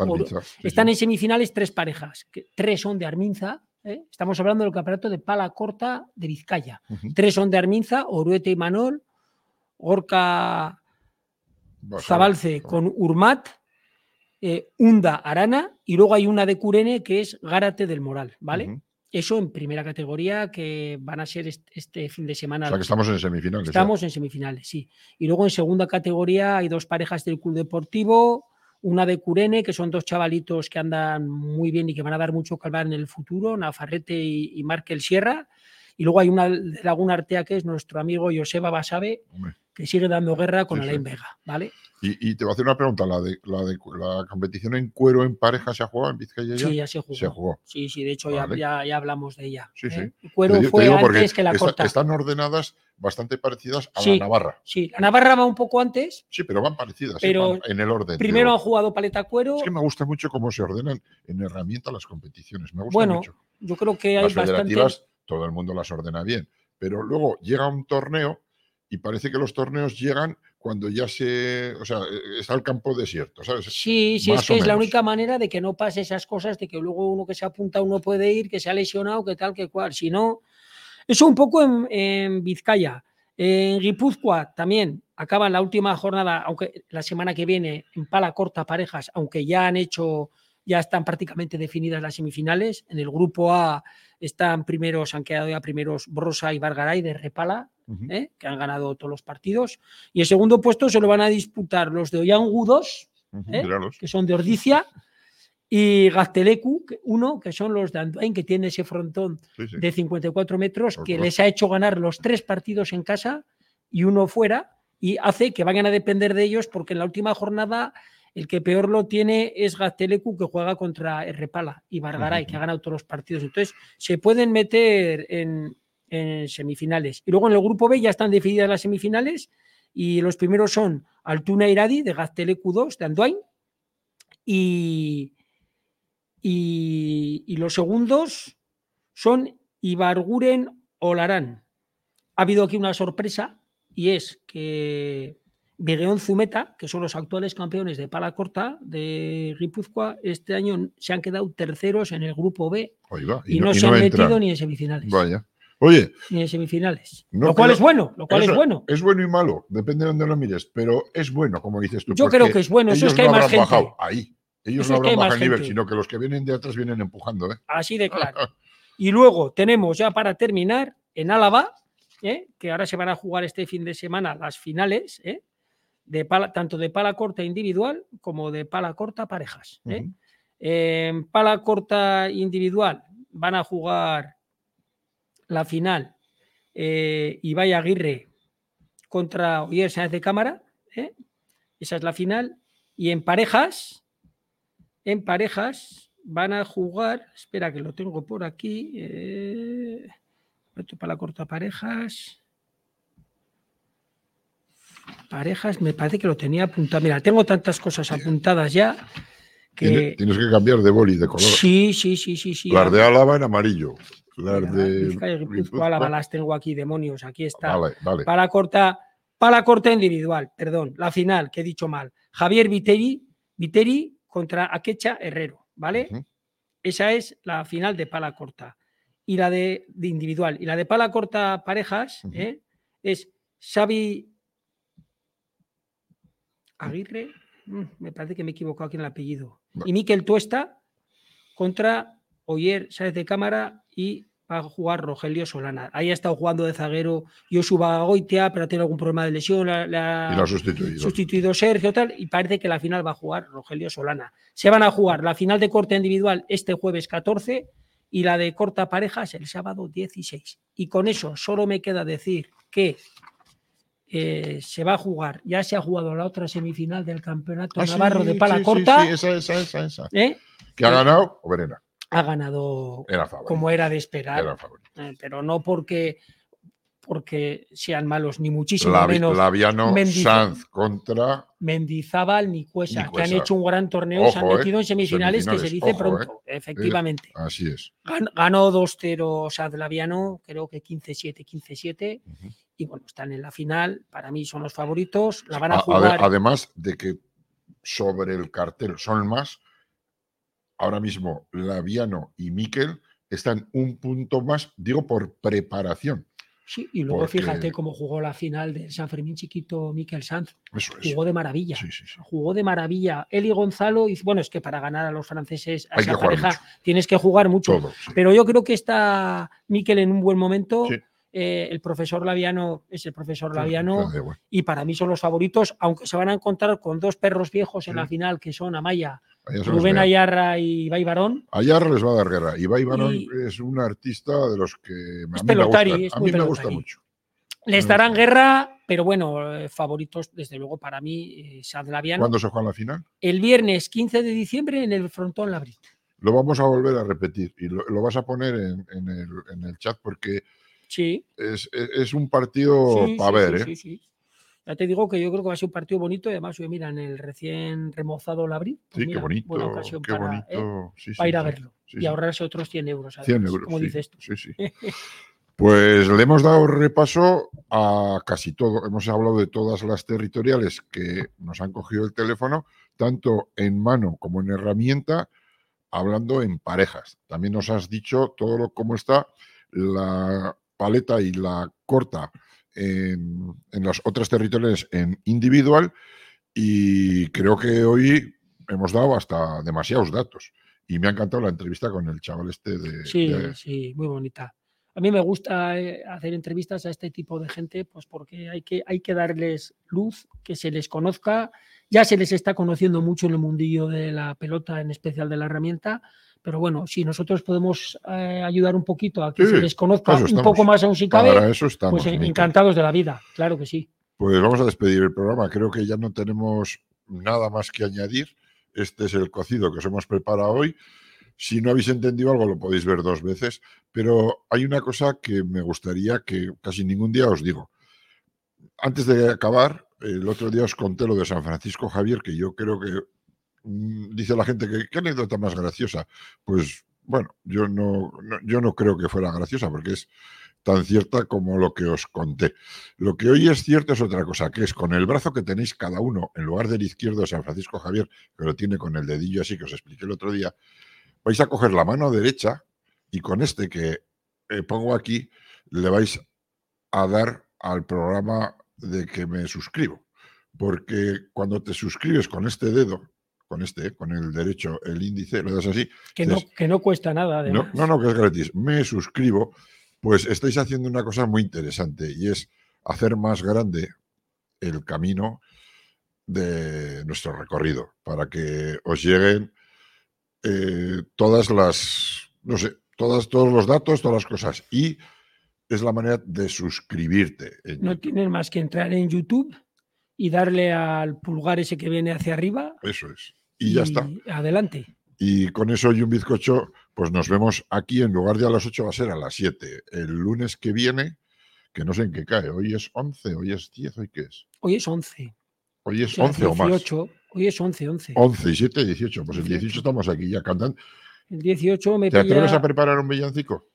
Están en semifinales tres parejas. tres son de Arminza. ¿eh? Estamos hablando del campeonato de pala corta de Vizcaya. Tres son de Arminza, Orueta y Manol. Orca Zabalce con Urmat. Eh, Unda Arana. Y luego hay una de Curene que es Gárate del Moral, ¿vale? Eso en primera categoría que van a ser este, fin de semana. O sea que estamos en semifinales. Estamos en semifinales, sí. Y luego en segunda categoría hay dos parejas del Club Deportivo, una de Curene, que son dos chavalitos que andan muy bien y que van a dar mucho calvar en el futuro, Nafarrete y, y Markel Sierra. Y luego hay una de Laguna Artea que es nuestro amigo Joseba Basabe, que sigue dando guerra con Alain Vega, ¿vale? Y, te voy a hacer una pregunta, ¿la de, la de la competición en cuero en pareja se ha jugado en Vizcaya ya? Sí, ya se jugó. Se jugó. Sí, sí, de hecho ya, ya, hablamos de ella. Sí, ¿eh? sí. cuero fue antes que la corta. Están ordenadas bastante parecidas a la Navarra. Sí, la Navarra va un poco antes. Sí, pero van parecidas ¿eh? pero en el orden. Primero han jugado paleta cuero. Es que me gusta mucho cómo se ordenan en herramienta las competiciones. Me gusta bueno, mucho. yo creo que hay las bastante... todo el mundo las ordena bien, pero luego llega un torneo y parece que los torneos llegan cuando ya se, o sea, e, está el campo desierto, ¿sabes? Sí, sí, es que es la única manera de que no pase esas cosas, de que luego uno que se apunta uno puede ir, que se ha lesionado, que tal, que cual. Si no, eso un poco en, Vizcaya. En Guipúzcoa también acaba la última jornada, aunque la semana que viene en pala corta parejas, aunque ya han hecho, ya están prácticamente definidas las semifinales. En el grupo A están primeros, han quedado ya primeros Brosa y Vargaray de Repala, ¿eh? que han ganado todos los partidos. Y el segundo puesto se lo van a disputar los de Oyangu 2, ¿eh? que son de Ordicia, y Gaztelecu, uno, que son los de Anduain, que tiene ese frontón de 54 metros, que les ha hecho ganar los tres partidos en casa y uno fuera, y hace que vayan a depender de ellos, porque en la última jornada el que peor lo tiene es Gaztelecu, que juega contra Repala y Bargaray, que ha ganado todos los partidos. Entonces, se pueden meter en, en semifinales. Y luego en el grupo B ya están definidas las semifinales y los primeros son Altuna Iradi de Gaztelecu 2 de Anduain y, y, los segundos son Ibarguren Olarán. Ha habido aquí una sorpresa y es que Begueón Zumeta, que son los actuales campeones de pala corta de Guipúzcoa, este año se han quedado terceros en el grupo B y, no, se han metido ni en semifinales. Vaya. Oye. Ni en semifinales. lo cual es bueno, lo cual es bueno. Es bueno y malo, depende de dónde lo mires, pero es bueno, como dices tú. Yo creo que es bueno, eso es que hay más gente. Bajado ahí. Ellos no habrán bajado el nivel, sino que los que vienen de atrás vienen empujando. ¿eh? Así de claro. y luego tenemos ya para terminar en Álava, ¿eh? que ahora se van a jugar este fin de semana las finales, ¿eh? de tanto de pala corta individual como de pala corta parejas. En pala corta individual van a jugar la final eh, Ibai Aguirre contra Oyer Sáenz de Cámara. ¿eh? Esa es la final. Y en parejas, en parejas van a jugar, espera que lo tengo por aquí, eh, para la corta parejas. Parejas, me parece que lo tenía apuntado. Mira, tengo tantas cosas apuntadas ya. Que... Tienes que cambiar de boli de color. Sí, sí, sí, sí. sí. Las de Álava en amarillo. De. las tengo aquí, demonios. Aquí está. Para corta, para corta individual, perdón. La final, que he dicho mal. Javier Viteri, Viteri contra Akecha Herrero, ¿vale? Esa es la final de pala corta. Y la de, individual. Y la de pala corta parejas ¿eh? es Xavi Aguirre. Mm, me parece que me he equivocado aquí en el apellido. Y Miquel Tuesta contra Oyer Sáez de Cámara y va a jugar Rogelio Solana. Ahí ha estado jugando de zaguero Josuba Goitia, pero tiene algún problema de lesión. La, y lo ha sustituido. Sustituido Sergio tal, y parece que la final va a jugar Rogelio Solana. Se van a jugar la final de corte individual este jueves 14 y la de corta parejas el sábado 16. Y con eso solo me queda decir que eh, se va a jugar, ya se ha jugado la otra semifinal del campeonato ah, navarro de pala corta. Sí, esa, esa, esa, esa. ¿Eh? Que ha ganado Oberena. Ha ganado como era de esperar. Eh, pero no porque porque sean malos, ni muchísimo menos. Laviano Sanz contra Mendizábal ni Cuesa, que han hecho un gran torneo, se han metido en semifinales, que se dice pronto, efectivamente. así es. ganó 2-0 Sanz Laviano, creo que 15-7, 15-7. Y bueno, están en la final. Para mí son los favoritos. La van a jugar. Además de que sobre el cartel son más, ahora mismo Laviano y Miquel están un punto más, digo, por preparación. Sí, y luego fíjate cómo jugó la final de San Fermín Chiquito Miquel Sanz. jugó de maravilla. Jugó de maravilla. Él y Gonzalo, y bueno, es que para ganar a los franceses, a esa pareja, tienes que jugar mucho. Pero yo creo que está Miquel en un buen momento. Eh, el profesor Laviano es el profesor Laviano y para mí son los favoritos, aunque se van a encontrar con dos perros viejos en la final que son Amaya Rubén Ayarra y Ibai Barón. Ayarra les va a dar guerra. Ibai Barón es un artista de los que a mí, me, gusta, a mí me gusta mucho. Les darán guerra, pero bueno, eh, favoritos, desde luego, para mí, eh, Laviano. ¿Cuándo se juega la final? El viernes 15 de diciembre en el Frontón Labrit. Lo vamos a volver a repetir y lo, vas a poner en, el, chat porque sí. es, un partido para ver. ¿eh? Ya te digo que yo creo que va a ser un partido bonito y además, mira, en el recién remozado Labri. Pues sí, qué bonito. Buena ocasión para, ¿eh? ir a verlo y ahorrarse otros 100 euros. 100 euros. Como dices tú. Sí, sí. Pues le hemos dado repaso a casi todo. Hemos hablado de todas las territoriales que nos han cogido el teléfono, tanto en mano como en herramienta, hablando en parejas. También nos has dicho todo lo cómo está la paleta y la corta en, en las otras territoriales en individual y creo que hoy hemos dado hasta demasiados datos. Y me ha encantado la entrevista con el chaval este de... Sí, sí, muy bonita. A mí me gusta eh, hacer entrevistas a este tipo de gente, pues porque hay que, hay que darles luz, que se les conozca. Ya se les está conociendo mucho en el mundillo de la pelota, en especial de la herramienta, pero bueno, si nosotros podemos eh, ayudar un poquito a que se les conozca un poco más aún si cabe, pues encantados de la vida, claro que sí. Pues vamos a despedir el programa. Creo que ya no tenemos nada más que añadir. Este es el cocido que os hemos preparado hoy. Si no habéis entendido algo, lo podéis ver dos veces. Pero hay una cosa que me gustaría que casi ningún día os digo. Antes de acabar, el otro día os conté lo de San Francisco Javier, que yo creo que dice la gente que qué anécdota más graciosa. Pues bueno, yo no, yo no creo que fuera graciosa porque es tan cierta como lo que os conté. Lo que hoy es cierto es otra cosa, que es con el brazo que tenéis cada uno, en lugar del izquierdo de San Francisco Javier, que lo tiene con el dedillo así que os expliqué el otro día, vais a coger la mano derecha y con este que eh, pongo aquí le vais a dar al programa de que me suscribo. Porque cuando te suscribes con este dedo, con este, con el derecho, el índice, lo das así. Que, no, que no cuesta nada, No, no, que es gratis. Me suscribo, pues estáis haciendo una cosa muy interesante y es hacer más grande el camino de nuestro recorrido para que os lleguen eh, todas las, no sé, todas, todos los datos, todas las cosas. Y es la manera de suscribirte. No tienes más que entrar en YouTube y darle al pulgar ese que viene hacia arriba. Eso es. Y, ya está. Adelante. Y con eso y un bizcocho, pues nos vemos aquí en lugar de a las 8 va a ser a las 7. El lunes que viene, que no sé en qué cae. Hoy es 11, hoy es 10, hoy qué es. Hoy es 11. Hoy es 11 o más. Hoy es 11, 11. 11 y 7, 18. Pues el 18 estamos aquí ya cantando. El 18 me ¿Te atreves a preparar un villancico?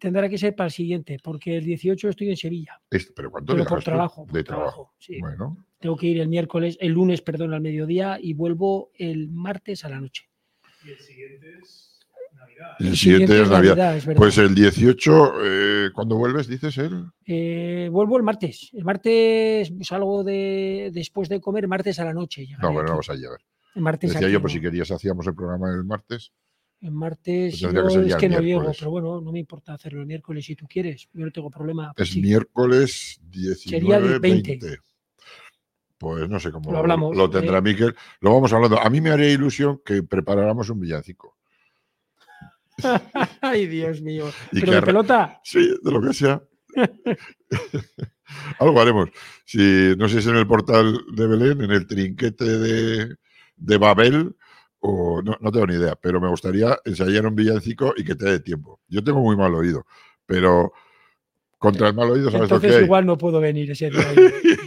tendrá que ser para el siguiente, porque el 18 estoy en Sevilla. ¿Pero cuánto Pero por trabajo. de trabajo. sí. Bueno. Tengo que ir el miércoles, el lunes, perdón, al mediodía y vuelvo el martes a la noche. Y el siguiente es Navidad. El, siguiente, es Navidad. pues el 18, eh, ¿cuándo vuelves, dices él? Eh, vuelvo el martes. El martes salgo de, después de comer, martes a la noche. No, bueno, no vamos a llegar. El martes Decía yo, pues si querías, hacíamos el programa el martes. El martes pues es que no llego, pero bueno, no me importa hacerlo el miércoles si tú quieres. Yo no tengo problema. Es miércoles 19, 20. Pues no sé cómo lo, hablamos, lo tendrá Miquel. Lo vamos hablando. A mí me haría ilusión que preparáramos un villancico. Ay, Dios mío. ¿Pero de pelota? Sí, de lo que sea. Algo haremos. Si no sé si es en el portal de Belén, en el trinquete de, de Babel, o no, no, tengo ni idea, pero me gustaría ensayar un villancico y que te dé tiempo. Yo tengo muy mal oído, pero Contra el mal oído, ¿sabes Entonces lo que igual no puedo venir ese día.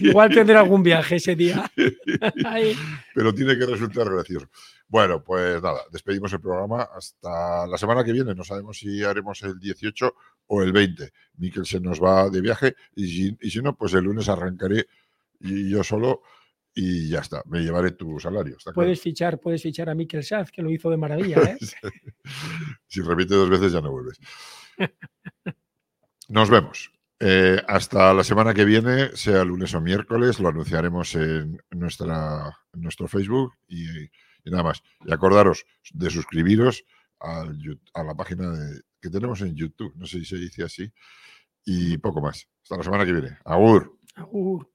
igual tendré algún viaje ese día. Pero tiene que resultar gracioso. Bueno, pues nada, despedimos el programa hasta la semana que viene. No sabemos si haremos el 18 o el 20. Miquel se nos va de viaje y si, y si no, pues el lunes arrancaré y yo solo y ya está, me llevaré tu salario. puedes fichar, puedes fichar a Mikel Saz, que lo hizo de maravilla. ¿eh? si repite dos veces ya no vuelves. Nos vemos. Eh, hasta la semana que viene, sea lunes o miércoles, lo anunciaremos en, nuestra, nuestro Facebook y, nada más. Y acordaros de suscribiros a, a la página que tenemos en YouTube, no sé si se dice así, y poco más. Hasta la semana que viene. Agur. Agur.